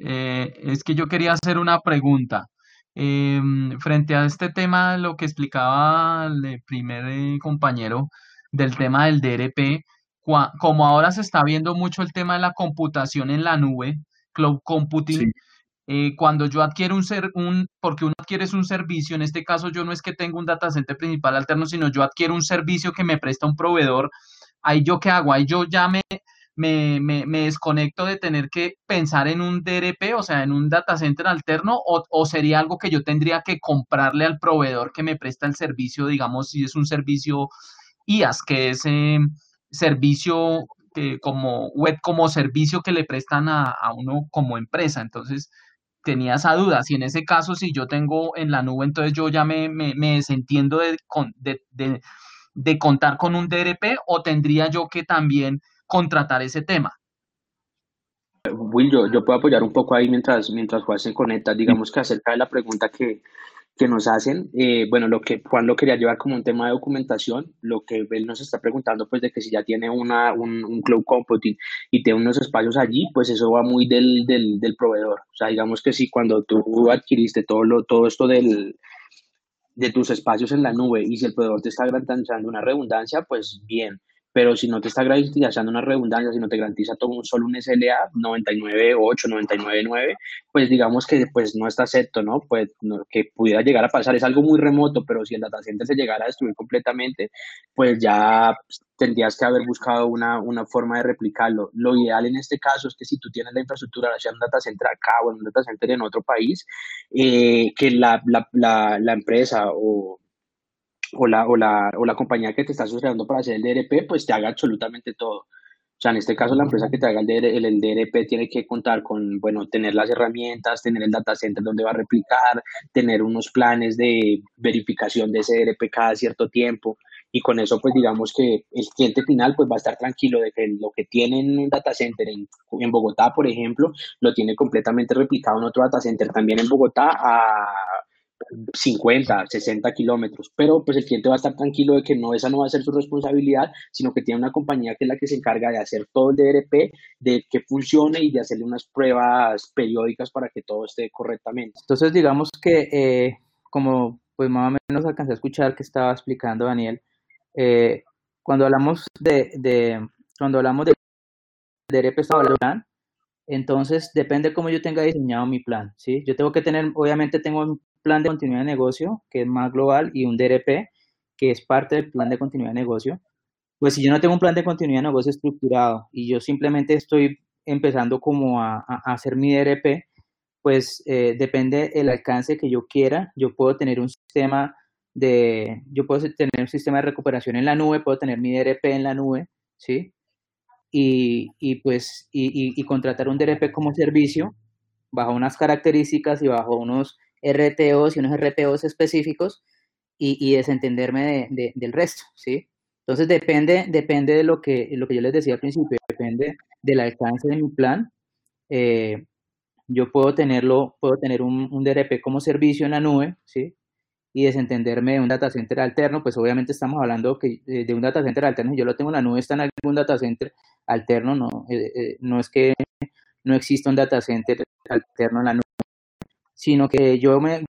Eh, es que yo quería hacer una pregunta. Eh, frente a este tema, lo que explicaba el primer eh, compañero del tema del DRP, como ahora se está viendo mucho el tema de la computación en la nube, cloud computing, eh, cuando yo adquiero un ser, un, porque uno adquiere un servicio, en este caso yo no es que tenga un data center principal alterno, sino yo adquiero un servicio que me presta un proveedor, ahí yo qué hago, ahí yo ya me, me, me, desconecto de tener que pensar en un DRP, o sea, en un data center alterno, o, o, sería algo que yo tendría que comprarle al proveedor que me presta el servicio, digamos, si es un servicio IAS, que es eh, servicio que como web como servicio que le prestan a, a, uno como empresa. Entonces, tenía esa duda. Si en ese caso, si yo tengo en la nube, entonces yo ya me, me, me desentiendo de, de, de, de contar con un DRP o tendría yo que también contratar ese tema.
Will, yo, yo puedo apoyar un poco ahí mientras, mientras Juan se conecta, digamos que acerca de la pregunta que, que nos hacen, eh, bueno, lo que Juan lo quería llevar como un tema de documentación, lo que él nos está preguntando, pues de que si ya tiene una, un, un cloud computing y tiene unos espacios allí, pues eso va muy del, del, del proveedor. O sea, digamos que si cuando tú adquiriste todo, lo, todo esto del, de tus espacios en la nube y si el proveedor te está garantizando una redundancia, pues bien pero si no te está garantizando una redundancia, si no te garantiza todo un, solo un SLA 99.8, 99.9, pues digamos que pues no está acepto, ¿no? Pues que pudiera llegar a pasar, es algo muy remoto, pero si el data center se llegara a destruir completamente, pues ya tendrías que haber buscado una, una forma de replicarlo. Lo ideal en este caso es que si tú tienes la infraestructura, ya un data center acá o en un data center en otro país, eh, que la, la, la, la empresa o o la, o la, o la compañía que te está sucediendo para hacer el DRP, pues te haga absolutamente todo. O sea, en este caso, la empresa que te haga el, el, el, DRP tiene que contar con, bueno, tener las herramientas, tener el data center donde va a replicar, tener unos planes de verificación de ese DRP cada cierto tiempo. Y con eso, pues digamos que el cliente final pues va a estar tranquilo de que lo que tiene en un data center en, en Bogotá, por ejemplo, lo tiene completamente replicado en otro data center también en Bogotá a 50, 60 kilómetros, pero pues el cliente va a estar tranquilo de que no, esa no va a ser su responsabilidad, sino que tiene una compañía que es la que se encarga de hacer todo el DRP, de que funcione y de hacerle unas pruebas periódicas para que todo esté correctamente.
Entonces, digamos que eh, como pues más o menos alcancé a escuchar que estaba explicando Daniel, eh, cuando hablamos de, de, cuando hablamos de DRP plan, entonces depende cómo yo tenga diseñado mi plan, ¿sí? Yo tengo que tener, obviamente tengo plan de continuidad de negocio, que es más global, y un DRP, que es parte del plan de continuidad de negocio, pues si yo no tengo un plan de continuidad de negocio estructurado y yo simplemente estoy empezando como a, hacer mi DRP, pues eh, depende el alcance que yo quiera. Yo puedo tener un sistema de, yo puedo tener un sistema de recuperación en la nube, puedo tener mi DRP en la nube, ¿sí? Y, y pues, y, y contratar un DRP como servicio bajo unas características y bajo unos RTOs y unos RPOs específicos y, y desentenderme de, de, del resto, ¿sí? Entonces depende, depende de lo que, lo que yo les decía al principio, depende del alcance de mi plan. Eh, yo puedo tenerlo, puedo tener un, un, DRP como servicio en la nube, ¿sí? Y desentenderme de un data center alterno, pues obviamente estamos hablando que, de, de un data center alterno, yo lo tengo en la nube, está en algún data center alterno, no, eh, eh, no es que no exista un data center alterno en la nube, sino que yo me,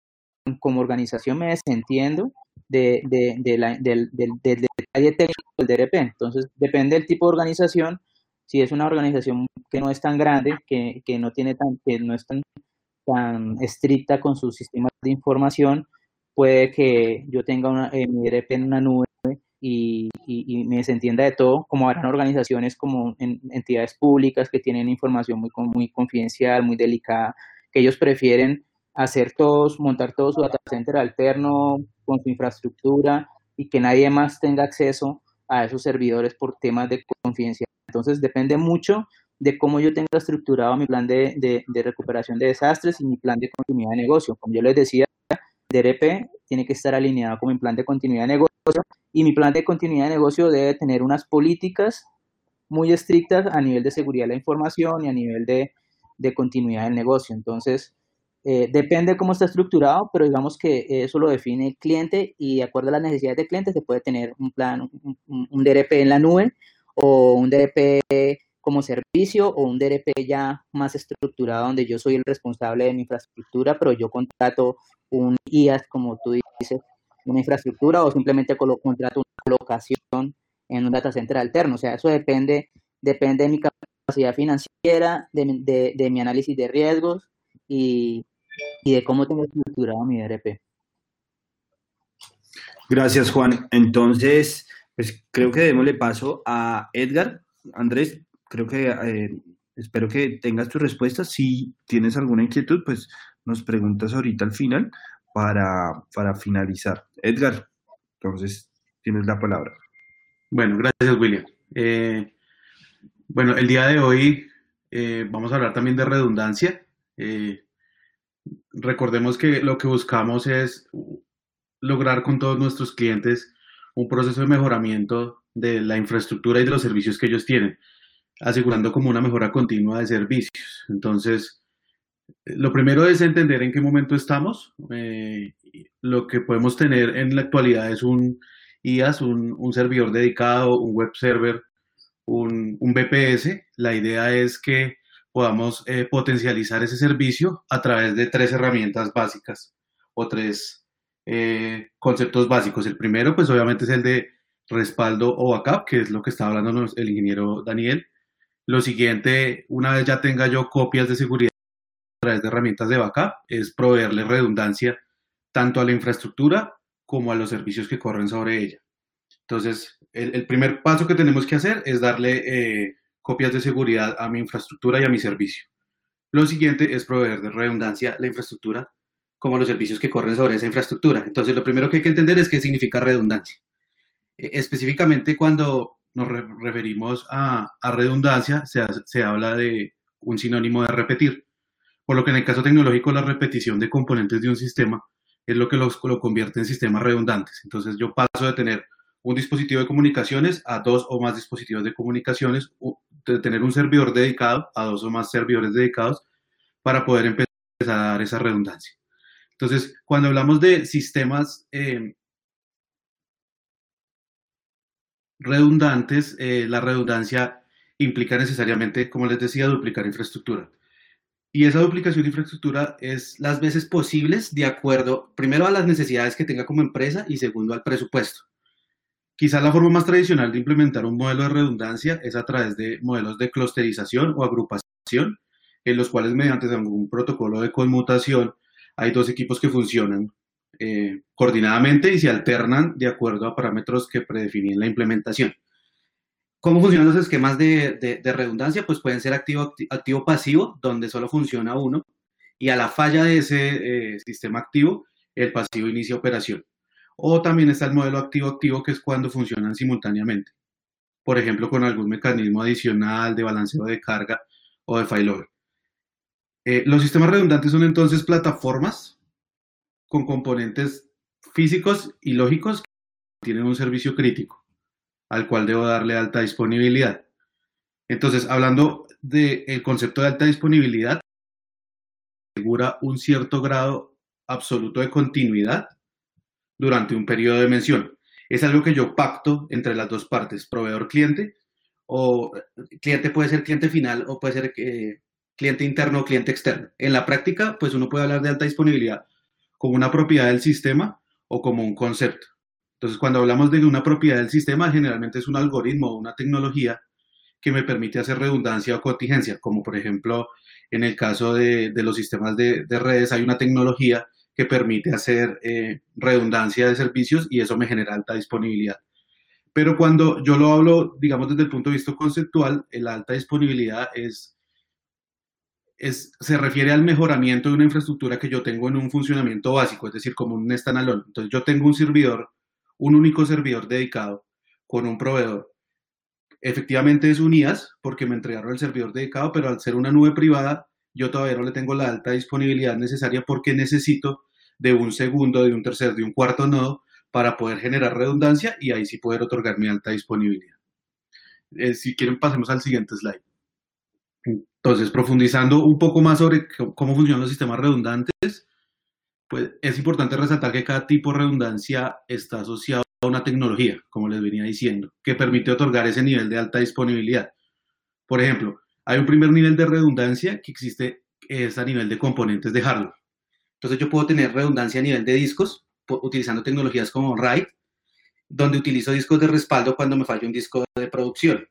como organización me desentiendo de, de, de la, del, del, del, detalle técnico del DRP. Entonces, depende del tipo de organización. Si es una organización que no es tan grande, que, que no tiene tan, que no es tan, tan estricta con sus sistemas de información, puede que yo tenga una, eh, mi DRP en una nube y, y, me desentienda de todo, como habrán organizaciones como en, entidades públicas que tienen información muy, muy confidencial, muy delicada, que ellos prefieren hacer todos, montar todo su data center alterno con su infraestructura y que nadie más tenga acceso a esos servidores por temas de confidencialidad. Entonces depende mucho de cómo yo tenga estructurado mi plan de, de, recuperación de desastres y mi plan de continuidad de negocio. Como yo les decía, DRP tiene que estar alineado con mi plan de continuidad de negocio y mi plan de continuidad de negocio debe tener unas políticas muy estrictas a nivel de seguridad de la información y a nivel de, de continuidad del negocio. Entonces, eh, depende cómo está estructurado, pero digamos que eso lo define el cliente y de acuerdo a las necesidades del cliente se puede tener un plan, un, un DRP en la nube o un DRP como servicio o un DRP ya más estructurado donde yo soy el responsable de mi infraestructura, pero yo contrato un IAS, como tú dices, una infraestructura o simplemente contrato una colocación en un data center alterno. O sea, eso depende, depende de mi capacidad financiera, de, de, mi análisis de riesgos y, y de cómo tengo estructurado mi DRP.
Gracias, Juan. Entonces, pues creo que démosle paso a Edgar. Andrés, creo que eh, espero que tengas tu respuesta. Si tienes alguna inquietud, pues nos preguntas ahorita al final para, para finalizar. Edgar, entonces tienes la palabra.
Bueno, gracias William. Eh, bueno, el día de hoy eh, vamos a hablar también de redundancia. Recordemos que lo que buscamos es lograr con todos nuestros clientes un proceso de mejoramiento de la infraestructura y de los servicios que ellos tienen asegurando como una mejora continua de servicios. Entonces, lo primero es entender en qué momento estamos. Eh, lo que podemos tener en la actualidad es un IAS, un, servidor dedicado, un web server, un, un, BPS. La idea es que podamos eh, potencializar ese servicio a través de tres herramientas básicas o tres eh, conceptos básicos. El primero, pues obviamente es el de respaldo o backup, que es lo que está hablando el ingeniero Daniel. Lo siguiente, una vez ya tenga yo copias de seguridad a través de herramientas de backup, es proveerle redundancia tanto a la infraestructura como a los servicios que corren sobre ella. Entonces, el, primer paso que tenemos que hacer es darle eh, copias de seguridad a mi infraestructura y a mi servicio. Lo siguiente es proveer de redundancia a la infraestructura como a los servicios que corren sobre esa infraestructura. Entonces, lo primero que hay que entender es qué significa redundancia. E, específicamente cuando nos referimos a, redundancia, se, habla de un sinónimo de repetir. Por lo que en el caso tecnológico, la repetición de componentes de un sistema es lo que los, lo convierte en sistemas redundantes. Entonces, yo paso de tener un dispositivo de comunicaciones a dos o más dispositivos de comunicaciones, tener un servidor dedicado a dos o más servidores dedicados para poder empezar a dar esa redundancia. Entonces, cuando hablamos de sistemas eh, redundantes, eh, la redundancia implica necesariamente, como les decía, duplicar infraestructura. Y esa duplicación de infraestructura es las veces posibles de acuerdo, primero, a las necesidades que tenga como empresa y segundo, al presupuesto. Quizá la forma más tradicional de implementar un modelo de redundancia es a través de modelos de clusterización o agrupación, en los cuales mediante algún protocolo de conmutación hay dos equipos que funcionan eh, coordinadamente y se alternan de acuerdo a parámetros que predefinen la implementación. ¿Cómo funcionan los esquemas de, redundancia? Pues pueden ser activo-pasivo, donde solo funciona uno, y a la falla de ese eh, sistema activo, el pasivo inicia operación. O también está el modelo activo-activo, que es cuando funcionan simultáneamente. Por ejemplo, con algún mecanismo adicional de balanceo de carga o de failover. Eh, los sistemas redundantes son entonces plataformas con componentes físicos y lógicos que tienen un servicio crítico al cual debo darle alta disponibilidad. Entonces, hablando del concepto de alta disponibilidad, asegura un cierto grado absoluto de continuidad durante un periodo de mención. Es algo que yo pacto entre las dos partes, proveedor-cliente, o cliente puede ser cliente final o puede ser eh, cliente interno o cliente externo. En la práctica, pues uno puede hablar de alta disponibilidad como una propiedad del sistema o como un concepto. Entonces, cuando hablamos de una propiedad del sistema, generalmente es un algoritmo o una tecnología que me permite hacer redundancia o contingencia, como por ejemplo en el caso de, los sistemas de, redes hay una tecnología que permite hacer eh, redundancia de servicios y eso me genera alta disponibilidad. Pero cuando yo lo hablo, digamos, desde el punto de vista conceptual, la alta disponibilidad es es, se refiere al mejoramiento de una infraestructura que yo tengo en un funcionamiento básico, es decir, como un standalone. Entonces yo tengo un servidor, un único servidor dedicado con un proveedor. Efectivamente es unidas porque me entregaron el servidor dedicado, pero al ser una nube privada, yo todavía no le tengo la alta disponibilidad necesaria porque necesito de un segundo, de un tercer, de un cuarto nodo para poder generar redundancia y ahí sí poder otorgar mi alta disponibilidad. Eh, si quieren, pasemos al siguiente slide. Entonces, profundizando un poco más sobre cómo funcionan los sistemas redundantes, pues es importante resaltar que cada tipo de redundancia está asociado a una tecnología, como les venía diciendo, que permite otorgar ese nivel de alta disponibilidad. Por ejemplo, hay un primer nivel de redundancia que existe, es a nivel de componentes de hardware. Entonces yo puedo tener redundancia a nivel de discos utilizando tecnologías como RAID, donde utilizo discos de respaldo cuando me falla un disco de producción.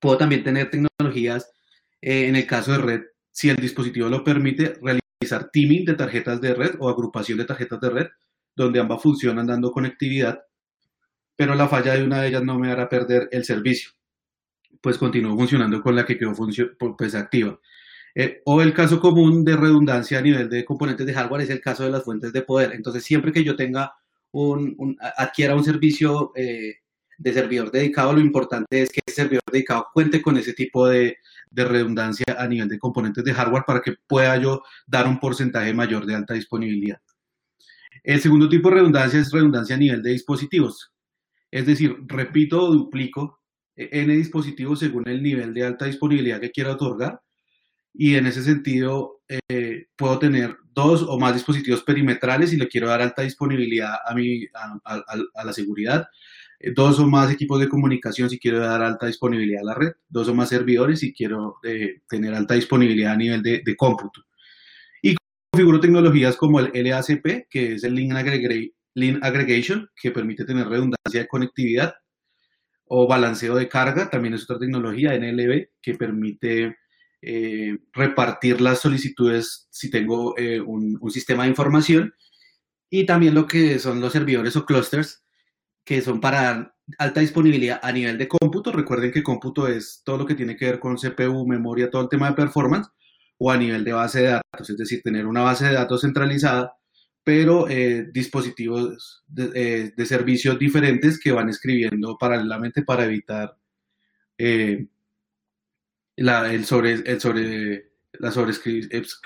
Puedo también tener tecnologías, eh, en el caso de red, si el dispositivo lo permite, realizar teaming de tarjetas de red o agrupación de tarjetas de red, donde ambas funcionan dando conectividad, pero la falla de una de ellas no me hará perder el servicio, pues continúo funcionando con la que quedó pues, activa. Eh, o el caso común de redundancia a nivel de componentes de hardware es el caso de las fuentes de poder. Entonces, siempre que yo tenga un, adquiera un servicio eh, de servidor dedicado, lo importante es que ese servidor dedicado cuente con ese tipo de, de, redundancia a nivel de componentes de hardware para que pueda yo dar un porcentaje mayor de alta disponibilidad. El segundo tipo de redundancia es redundancia a nivel de dispositivos. Es decir, repito o duplico eh, n dispositivos según el nivel de alta disponibilidad que quiero otorgar y en ese sentido eh, puedo tener dos o más dispositivos perimetrales y le quiero dar alta disponibilidad a, mi, a, la seguridad, eh, dos o más equipos de comunicación si quiero dar alta disponibilidad a la red, dos o más servidores si quiero eh, tener alta disponibilidad a nivel de, de, cómputo. Y configuro tecnologías como el LACP, que es el Link, Link Aggregation, que permite tener redundancia de conectividad, o balanceo de carga, también es otra tecnología, NLB, que permite eh, repartir las solicitudes si tengo eh, un, sistema de información y también lo que son los servidores o clusters que son para alta disponibilidad a nivel de cómputo. Recuerden que cómputo es todo lo que tiene que ver con CPU, memoria, todo el tema de performance o a nivel de base de datos, es decir, tener una base de datos centralizada, pero eh, dispositivos de, servicios diferentes que van escribiendo paralelamente para evitar la, el sobre, el sobre, la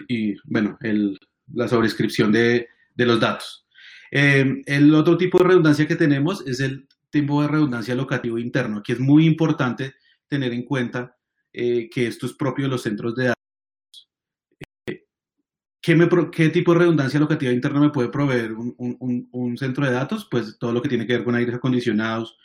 y, bueno, el, la sobrescripción de, de los datos. Eh, el otro tipo de redundancia que tenemos es el tipo de redundancia locativo interno. Aquí es muy importante tener en cuenta eh, que esto es propio de los centros de datos. Eh, ¿qué, me, ¿Qué, tipo de redundancia locativa interna me puede proveer un, un, un, centro de datos? Pues todo lo que tiene que ver con aires acondicionados,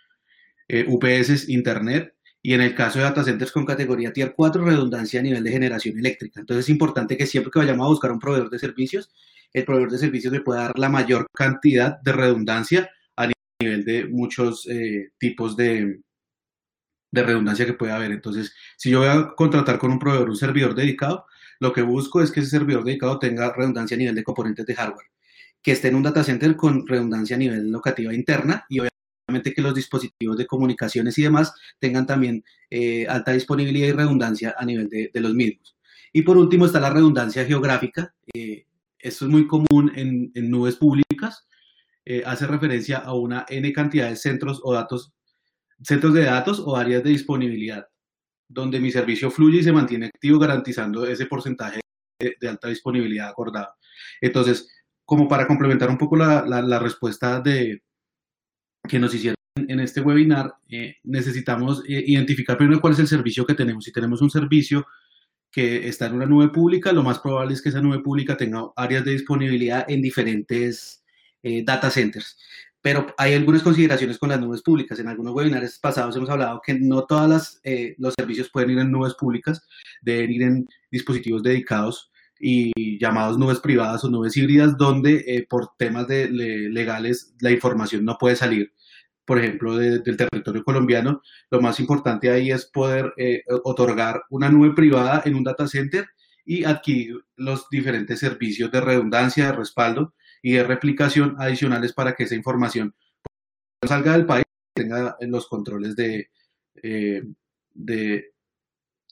UPS, Internet, y en el caso de data centers con categoría Tier 4, redundancia a nivel de generación eléctrica. Entonces es importante que siempre que vayamos a buscar un proveedor de servicios, el proveedor de servicios me pueda dar la mayor cantidad de redundancia a nivel de muchos eh, tipos de, de redundancia que pueda haber. Entonces, si yo voy a contratar con un proveedor un servidor dedicado, lo que busco es que ese servidor dedicado tenga redundancia a nivel de componentes de hardware, que esté en un data center con redundancia a nivel locativa interna y obviamente que los dispositivos de comunicaciones y demás tengan también eh, alta disponibilidad y redundancia a nivel de, los mismos. Y por último está la redundancia geográfica. Eh, esto es muy común en, nubes públicas. Eh, hace referencia a una n cantidad de centros o datos, centros de datos o áreas de disponibilidad, donde mi servicio fluye y se mantiene activo garantizando ese porcentaje de, alta disponibilidad acordado. Entonces, como para complementar un poco la respuesta de, que nos hicieron en este webinar, eh, necesitamos eh, identificar primero cuál es el servicio que tenemos. Si tenemos un servicio que está en una nube pública, lo más probable es que esa nube pública tenga áreas de disponibilidad en diferentes eh, data centers. Pero hay algunas consideraciones con las nubes públicas. En algunos webinars pasados hemos hablado que no todos los servicios pueden ir en nubes públicas, deben ir en dispositivos dedicados y llamados nubes privadas o nubes híbridas, donde por temas de, legales la información no puede salir. Por ejemplo, del territorio colombiano, lo más importante ahí es poder eh, otorgar una nube privada en un data center y adquirir los diferentes servicios de redundancia, de respaldo y de replicación adicionales para que esa información salga del país y tenga los controles de, eh, de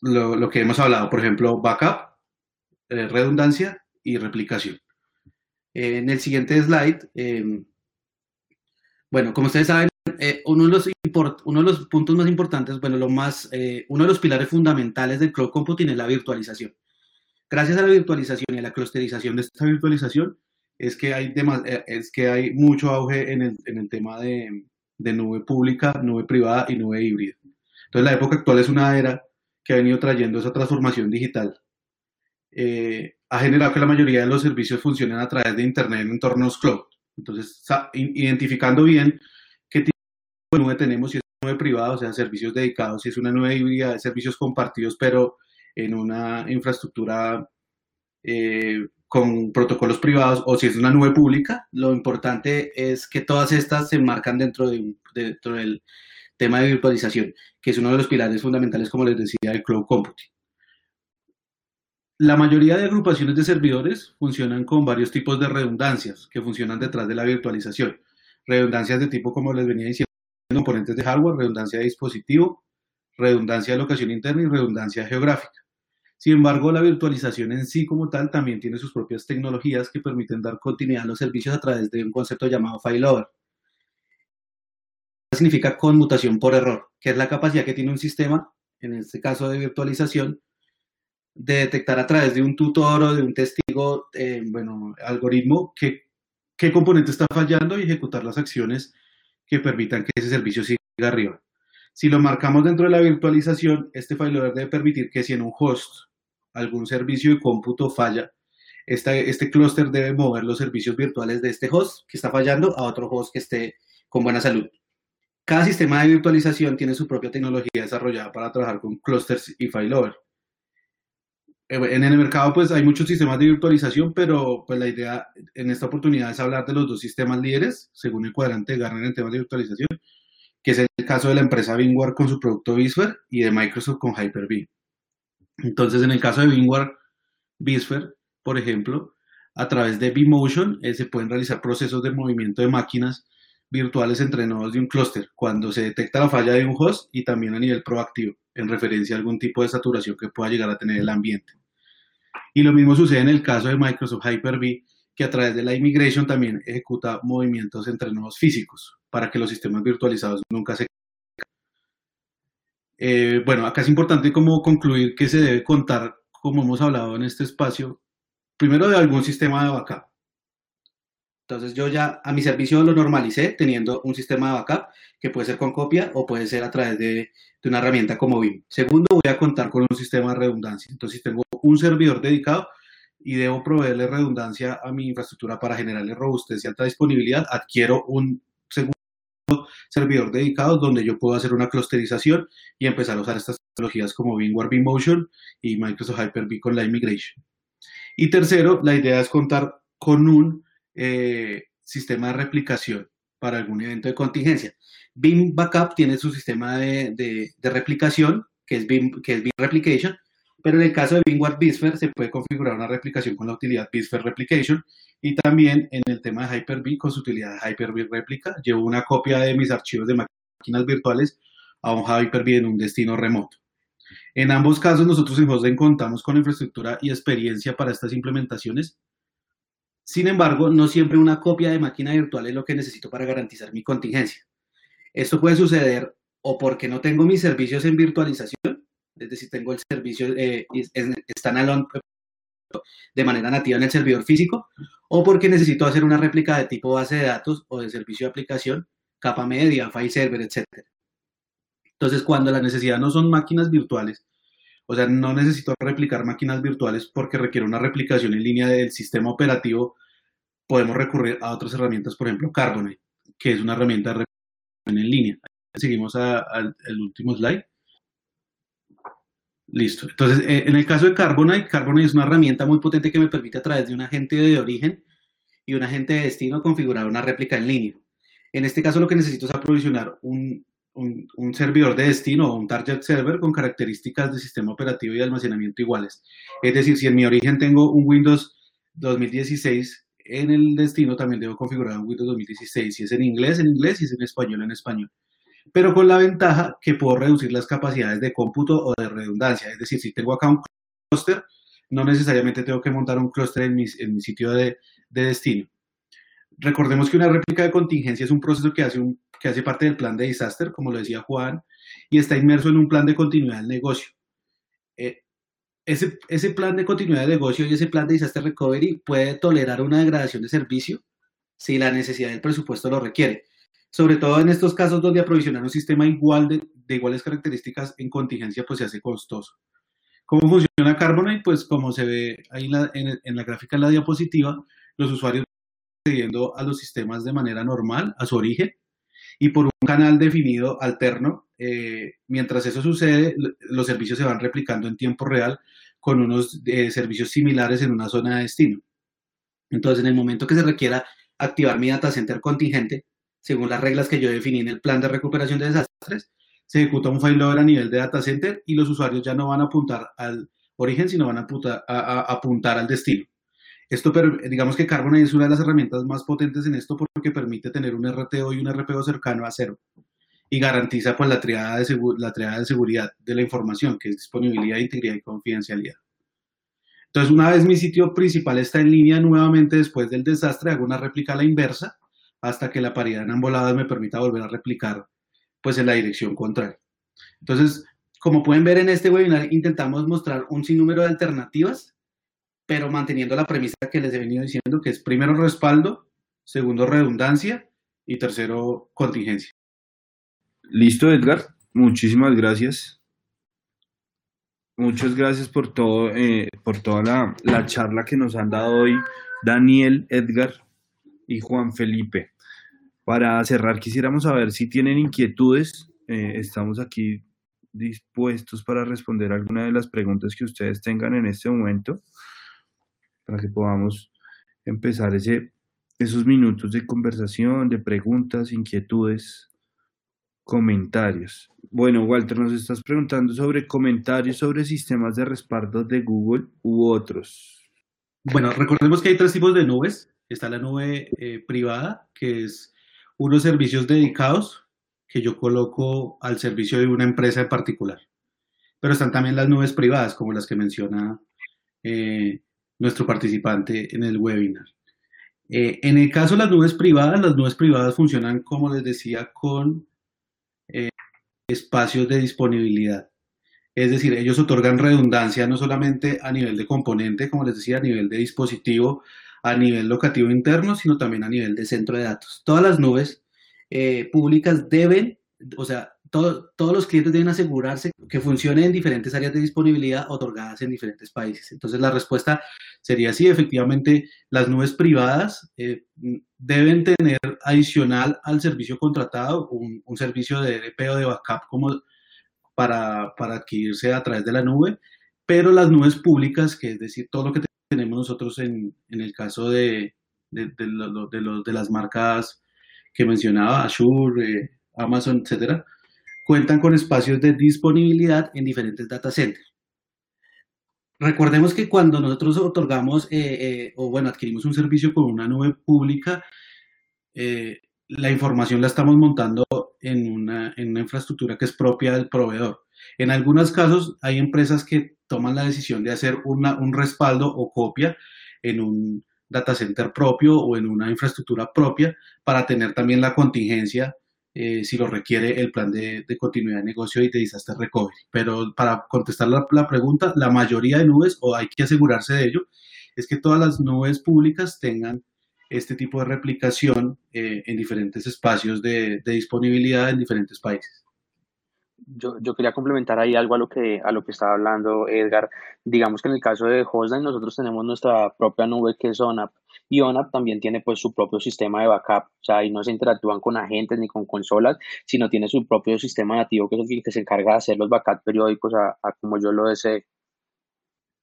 lo, que hemos hablado, por ejemplo, backup, eh, redundancia y replicación. En el siguiente slide, em, bueno, como ustedes saben, eh, uno, de los puntos más importantes, bueno, lo más, eh, uno de los pilares fundamentales del cloud computing es la virtualización. Gracias a la virtualización y a la clusterización de esta virtualización, es que hay, es que hay mucho auge en el, en el tema de, de nube pública, nube privada y nube híbrida. Entonces, la época actual es una era que ha venido trayendo esa transformación digital. Eh, ha generado que la mayoría de los servicios funcionen a través de Internet en entornos cloud. Entonces, identificando bien qué tipo de nube tenemos, si es una nube privada, o sea, servicios dedicados, si es una nube híbrida, servicios compartidos, pero en una infraestructura eh, con protocolos privados, o si es una nube pública, lo importante es que todas estas se marcan dentro, de, dentro del tema de virtualización, que es uno de los pilares fundamentales, como les decía, del cloud computing. La mayoría de agrupaciones de servidores funcionan con varios tipos de redundancias que funcionan detrás de la virtualización. Redundancias de tipo, como les venía diciendo, componentes de hardware, redundancia de dispositivo, redundancia de locación interna y redundancia geográfica. Sin embargo, la virtualización en sí como tal también tiene sus propias tecnologías que permiten dar continuidad a los servicios a través de un concepto llamado failover significa conmutación por error, que es la capacidad que tiene un sistema, en este caso de virtualización, de detectar a través de un tutor o de un testigo, eh, bueno, algoritmo, qué, qué componente está fallando y ejecutar las acciones que permitan que ese servicio siga arriba. Si lo marcamos dentro de la virtualización, este failover debe permitir que si en un host algún servicio de cómputo falla, este, este clúster debe mover los servicios virtuales de este host que está fallando a otro host que esté con buena salud. Cada sistema de virtualización tiene su propia tecnología desarrollada para trabajar con clusters y failover. Eh, en el mercado pues hay muchos sistemas de virtualización, pero pues la idea en esta oportunidad es hablar de los dos sistemas líderes, según el cuadrante de Gartner en temas de virtualización, que es el caso de la empresa VMware con su producto vSphere y de Microsoft con Hyper-V. Entonces, en el caso de VMware vSphere, por ejemplo, a través de vMotion eh, se pueden realizar procesos de movimiento de máquinas virtuales entre nodos de un clúster cuando se detecta la falla de un host y también a nivel proactivo, en referencia a algún tipo de saturación que pueda llegar a tener el ambiente. Y lo mismo sucede en el caso de Microsoft Hyper-V, que a través de la immigration también ejecuta movimientos entre nodos físicos para que los sistemas virtualizados nunca se eh, bueno, acá es importante como concluir que se debe contar, como hemos hablado en este espacio, primero de algún sistema de backup, entonces yo ya a mi servicio lo normalicé teniendo un sistema de backup que puede ser con copia o puede ser a través de, una herramienta como BIM. Segundo, voy a contar con un sistema de redundancia. Entonces, si tengo un servidor dedicado y debo proveerle redundancia a mi infraestructura para generarle robustez y alta disponibilidad, adquiero un segundo servidor dedicado donde yo puedo hacer una clusterización y empezar a usar estas tecnologías como VMware vMotion y Microsoft Hyper-V con la immigration. Y tercero, la idea es contar con un eh, sistema de replicación para algún evento de contingencia. BIM Backup tiene su sistema de, replicación, que es, BIM, que es BIM Replication, pero en el caso de VMware vSphere se puede configurar una replicación con la utilidad vSphere Replication y también en el tema de Hyper-V con su utilidad Hyper-V Replica. Llevo una copia de mis archivos de máquinas virtuales a un Hyper-V en un destino remoto. En ambos casos, nosotros en Hostden contamos con infraestructura y experiencia para estas implementaciones sin embargo, no siempre una copia de máquina virtual es lo que necesito para garantizar mi contingencia. Esto puede suceder o porque no tengo mis servicios en virtualización, es decir, tengo el servicio eh, standalone de manera nativa en el servidor físico, o porque necesito hacer una réplica de tipo base de datos o de servicio de aplicación, capa media, file server, etc. Entonces, cuando la necesidad no son máquinas virtuales, o sea, no necesito replicar máquinas virtuales porque requiere una replicación en línea del sistema operativo. Podemos recurrir a otras herramientas, por ejemplo, Carbonite, que es una herramienta de en línea. Seguimos al último slide. Listo. Entonces, eh, en el caso de Carbonite, Carbonite es una herramienta muy potente que me permite a través de un agente de origen y un agente de destino configurar una réplica en línea. En este caso, lo que necesito es aprovisionar un, un, servidor de destino o un target server con características de sistema operativo y almacenamiento iguales. Es decir, si en mi origen tengo un Windows 2016, en el destino también debo configurar un Windows 2016. Si es en inglés, en inglés, si es en español, en español. Pero con la ventaja que puedo reducir las capacidades de cómputo o de redundancia. Es decir, si tengo acá un cluster, no necesariamente tengo que montar un clúster en mi, en mi sitio de, de, destino. Recordemos que una réplica de contingencia es un proceso que hace, un, que hace parte del plan de disaster, como lo decía Juan, y está inmerso en un plan de continuidad del negocio. Eh, ese, ese plan de continuidad de negocio y ese plan de disaster recovery puede tolerar una degradación de servicio si la necesidad del presupuesto lo requiere. Sobre todo en estos casos donde aprovisionar un sistema igual de, de iguales características en contingencia pues se hace costoso. ¿Cómo funciona Carbonite? Pues como se ve ahí en la, en la gráfica en la diapositiva, los usuarios accediendo a los sistemas de manera normal, a su origen, y por un canal definido alterno. Eh, mientras eso sucede, los servicios se van replicando en tiempo real con unos eh, servicios similares en una zona de destino. Entonces, en el momento que se requiera activar mi data center contingente, según las reglas que yo definí en el plan de recuperación de desastres, se ejecuta un failover a nivel de data center y los usuarios ya no van a apuntar al origen, sino van a apuntar, a, a apuntar al destino. Esto, digamos que Carbonite es una de las herramientas más potentes en esto porque permite tener un RTO y un RPO cercano a cero y garantiza pues la triada de, la triada de seguridad de la información, que es disponibilidad, integridad y confidencialidad. Entonces, una vez mi sitio principal está en línea nuevamente después del desastre, hago una réplica a la inversa hasta que la paridad en ambos me permita volver a replicar pues en la dirección contraria. Entonces, como pueden ver en este webinar, intentamos mostrar un sinnúmero de alternativas, pero manteniendo la premisa que les he venido diciendo, que es primero respaldo, segundo redundancia y tercero contingencia.
Listo, Edgar. Muchísimas gracias. Muchas gracias por todo, eh, por toda la, la charla que nos han dado hoy Daniel, Edgar y Juan Felipe. Para cerrar, quisiéramos saber si tienen inquietudes. Eh, estamos aquí dispuestos para responder alguna de las preguntas que ustedes tengan en este momento, para que podamos empezar ese, esos minutos de conversación, de preguntas, inquietudes, comentarios. Bueno, Walter, nos estás preguntando sobre comentarios sobre sistemas de respaldo de Google u otros.
Bueno, recordemos que hay tres tipos de nubes. Está la nube eh, privada, que es unos servicios dedicados que yo coloco al servicio de una empresa en particular. Pero están también las nubes privadas, como las que menciona eh, nuestro participante en el webinar. Eh, en el caso de las nubes privadas, las nubes privadas funcionan, como les decía, con eh, espacios de disponibilidad. Es decir, ellos otorgan redundancia no solamente a nivel de componente, como les decía, a nivel de dispositivo, a nivel locativo interno, sino también a nivel de centro de datos. Todas las nubes eh, públicas deben, o sea, todo, todos los clientes deben asegurarse que funcione en diferentes áreas de disponibilidad otorgadas en diferentes países. Entonces la respuesta sería sí, efectivamente, las nubes privadas eh, deben tener adicional al servicio contratado un, servicio de EDP o de backup como para, para adquirirse a través de la nube, pero las nubes públicas, que es decir, todo lo que tenemos nosotros en, el caso de, de, de, de las marcas que mencionaba, Azure, eh, Amazon, etcétera, cuentan con espacios de disponibilidad en diferentes data centers. Recordemos que cuando nosotros otorgamos eh, eh, o bueno, adquirimos un servicio con una nube pública, eh, la información la estamos montando en una, en una, infraestructura que es propia del proveedor. En algunos casos hay empresas que toman la decisión de hacer una, un respaldo o copia en un data center propio o en una infraestructura propia para tener también la contingencia eh, si lo requiere el plan de, continuidad de negocio y de disaster recovery. Pero para contestar la, pregunta, la mayoría de nubes, o hay que asegurarse de ello, es que todas las nubes públicas tengan este tipo de replicación eh, en diferentes espacios de, disponibilidad en diferentes países.
Yo, yo, quería complementar ahí algo a lo que a lo que estaba hablando Edgar. Digamos que en el caso de Hostline nosotros tenemos nuestra propia nube que es ONAP y ONAP también tiene pues su propio sistema de backup, o sea, ahí no se interactúan con agentes ni con consolas, sino tiene su propio sistema nativo que es el que se encarga de hacer los backups periódicos a, a como yo lo desee.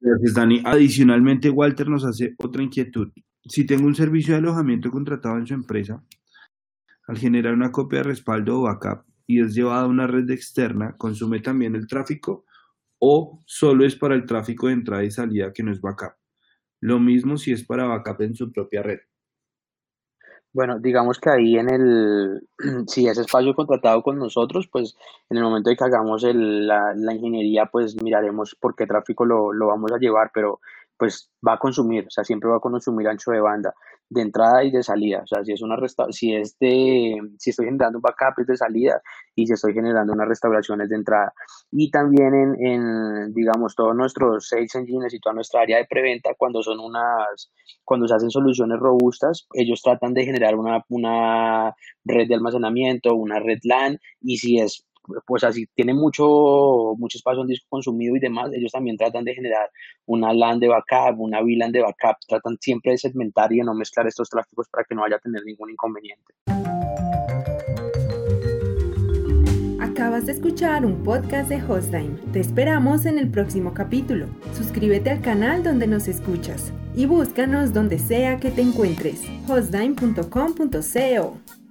Gracias, Dani. Adicionalmente, Walter nos hace otra inquietud. Si tengo un servicio de alojamiento contratado en su empresa, al generar una copia de respaldo o backup y es llevada a una red externa, ¿consume también el tráfico o solo es para el tráfico de entrada y salida que no es backup? Lo mismo si es para backup en su propia red.
Bueno, digamos que ahí en el, si ese espacio contratado con nosotros, pues en el momento de que hagamos el, la, la, ingeniería, pues miraremos por qué tráfico lo, lo, vamos a llevar, pero pues va a consumir, o sea, siempre va a consumir ancho de banda de entrada y de salida. O sea, si es una resta si es de, si estoy generando un backup es de salida y si estoy generando una restauración es de entrada. Y también en, en, digamos, todos nuestros sales engines y toda nuestra área de preventa, cuando son unas, cuando se hacen soluciones robustas, ellos tratan de generar una, una red de almacenamiento, una red LAN, y si es pues así tiene mucho, mucho espacio en disco consumido y demás, ellos también tratan de generar una LAN de backup, una VLAN de backup, tratan siempre de segmentar y de no mezclar estos tráficos para que no vaya a tener ningún inconveniente.
Acabas de escuchar un podcast de Hostime. Te esperamos en el próximo capítulo. Suscríbete al canal donde nos escuchas y búscanos donde sea que te encuentres. hostime.com.co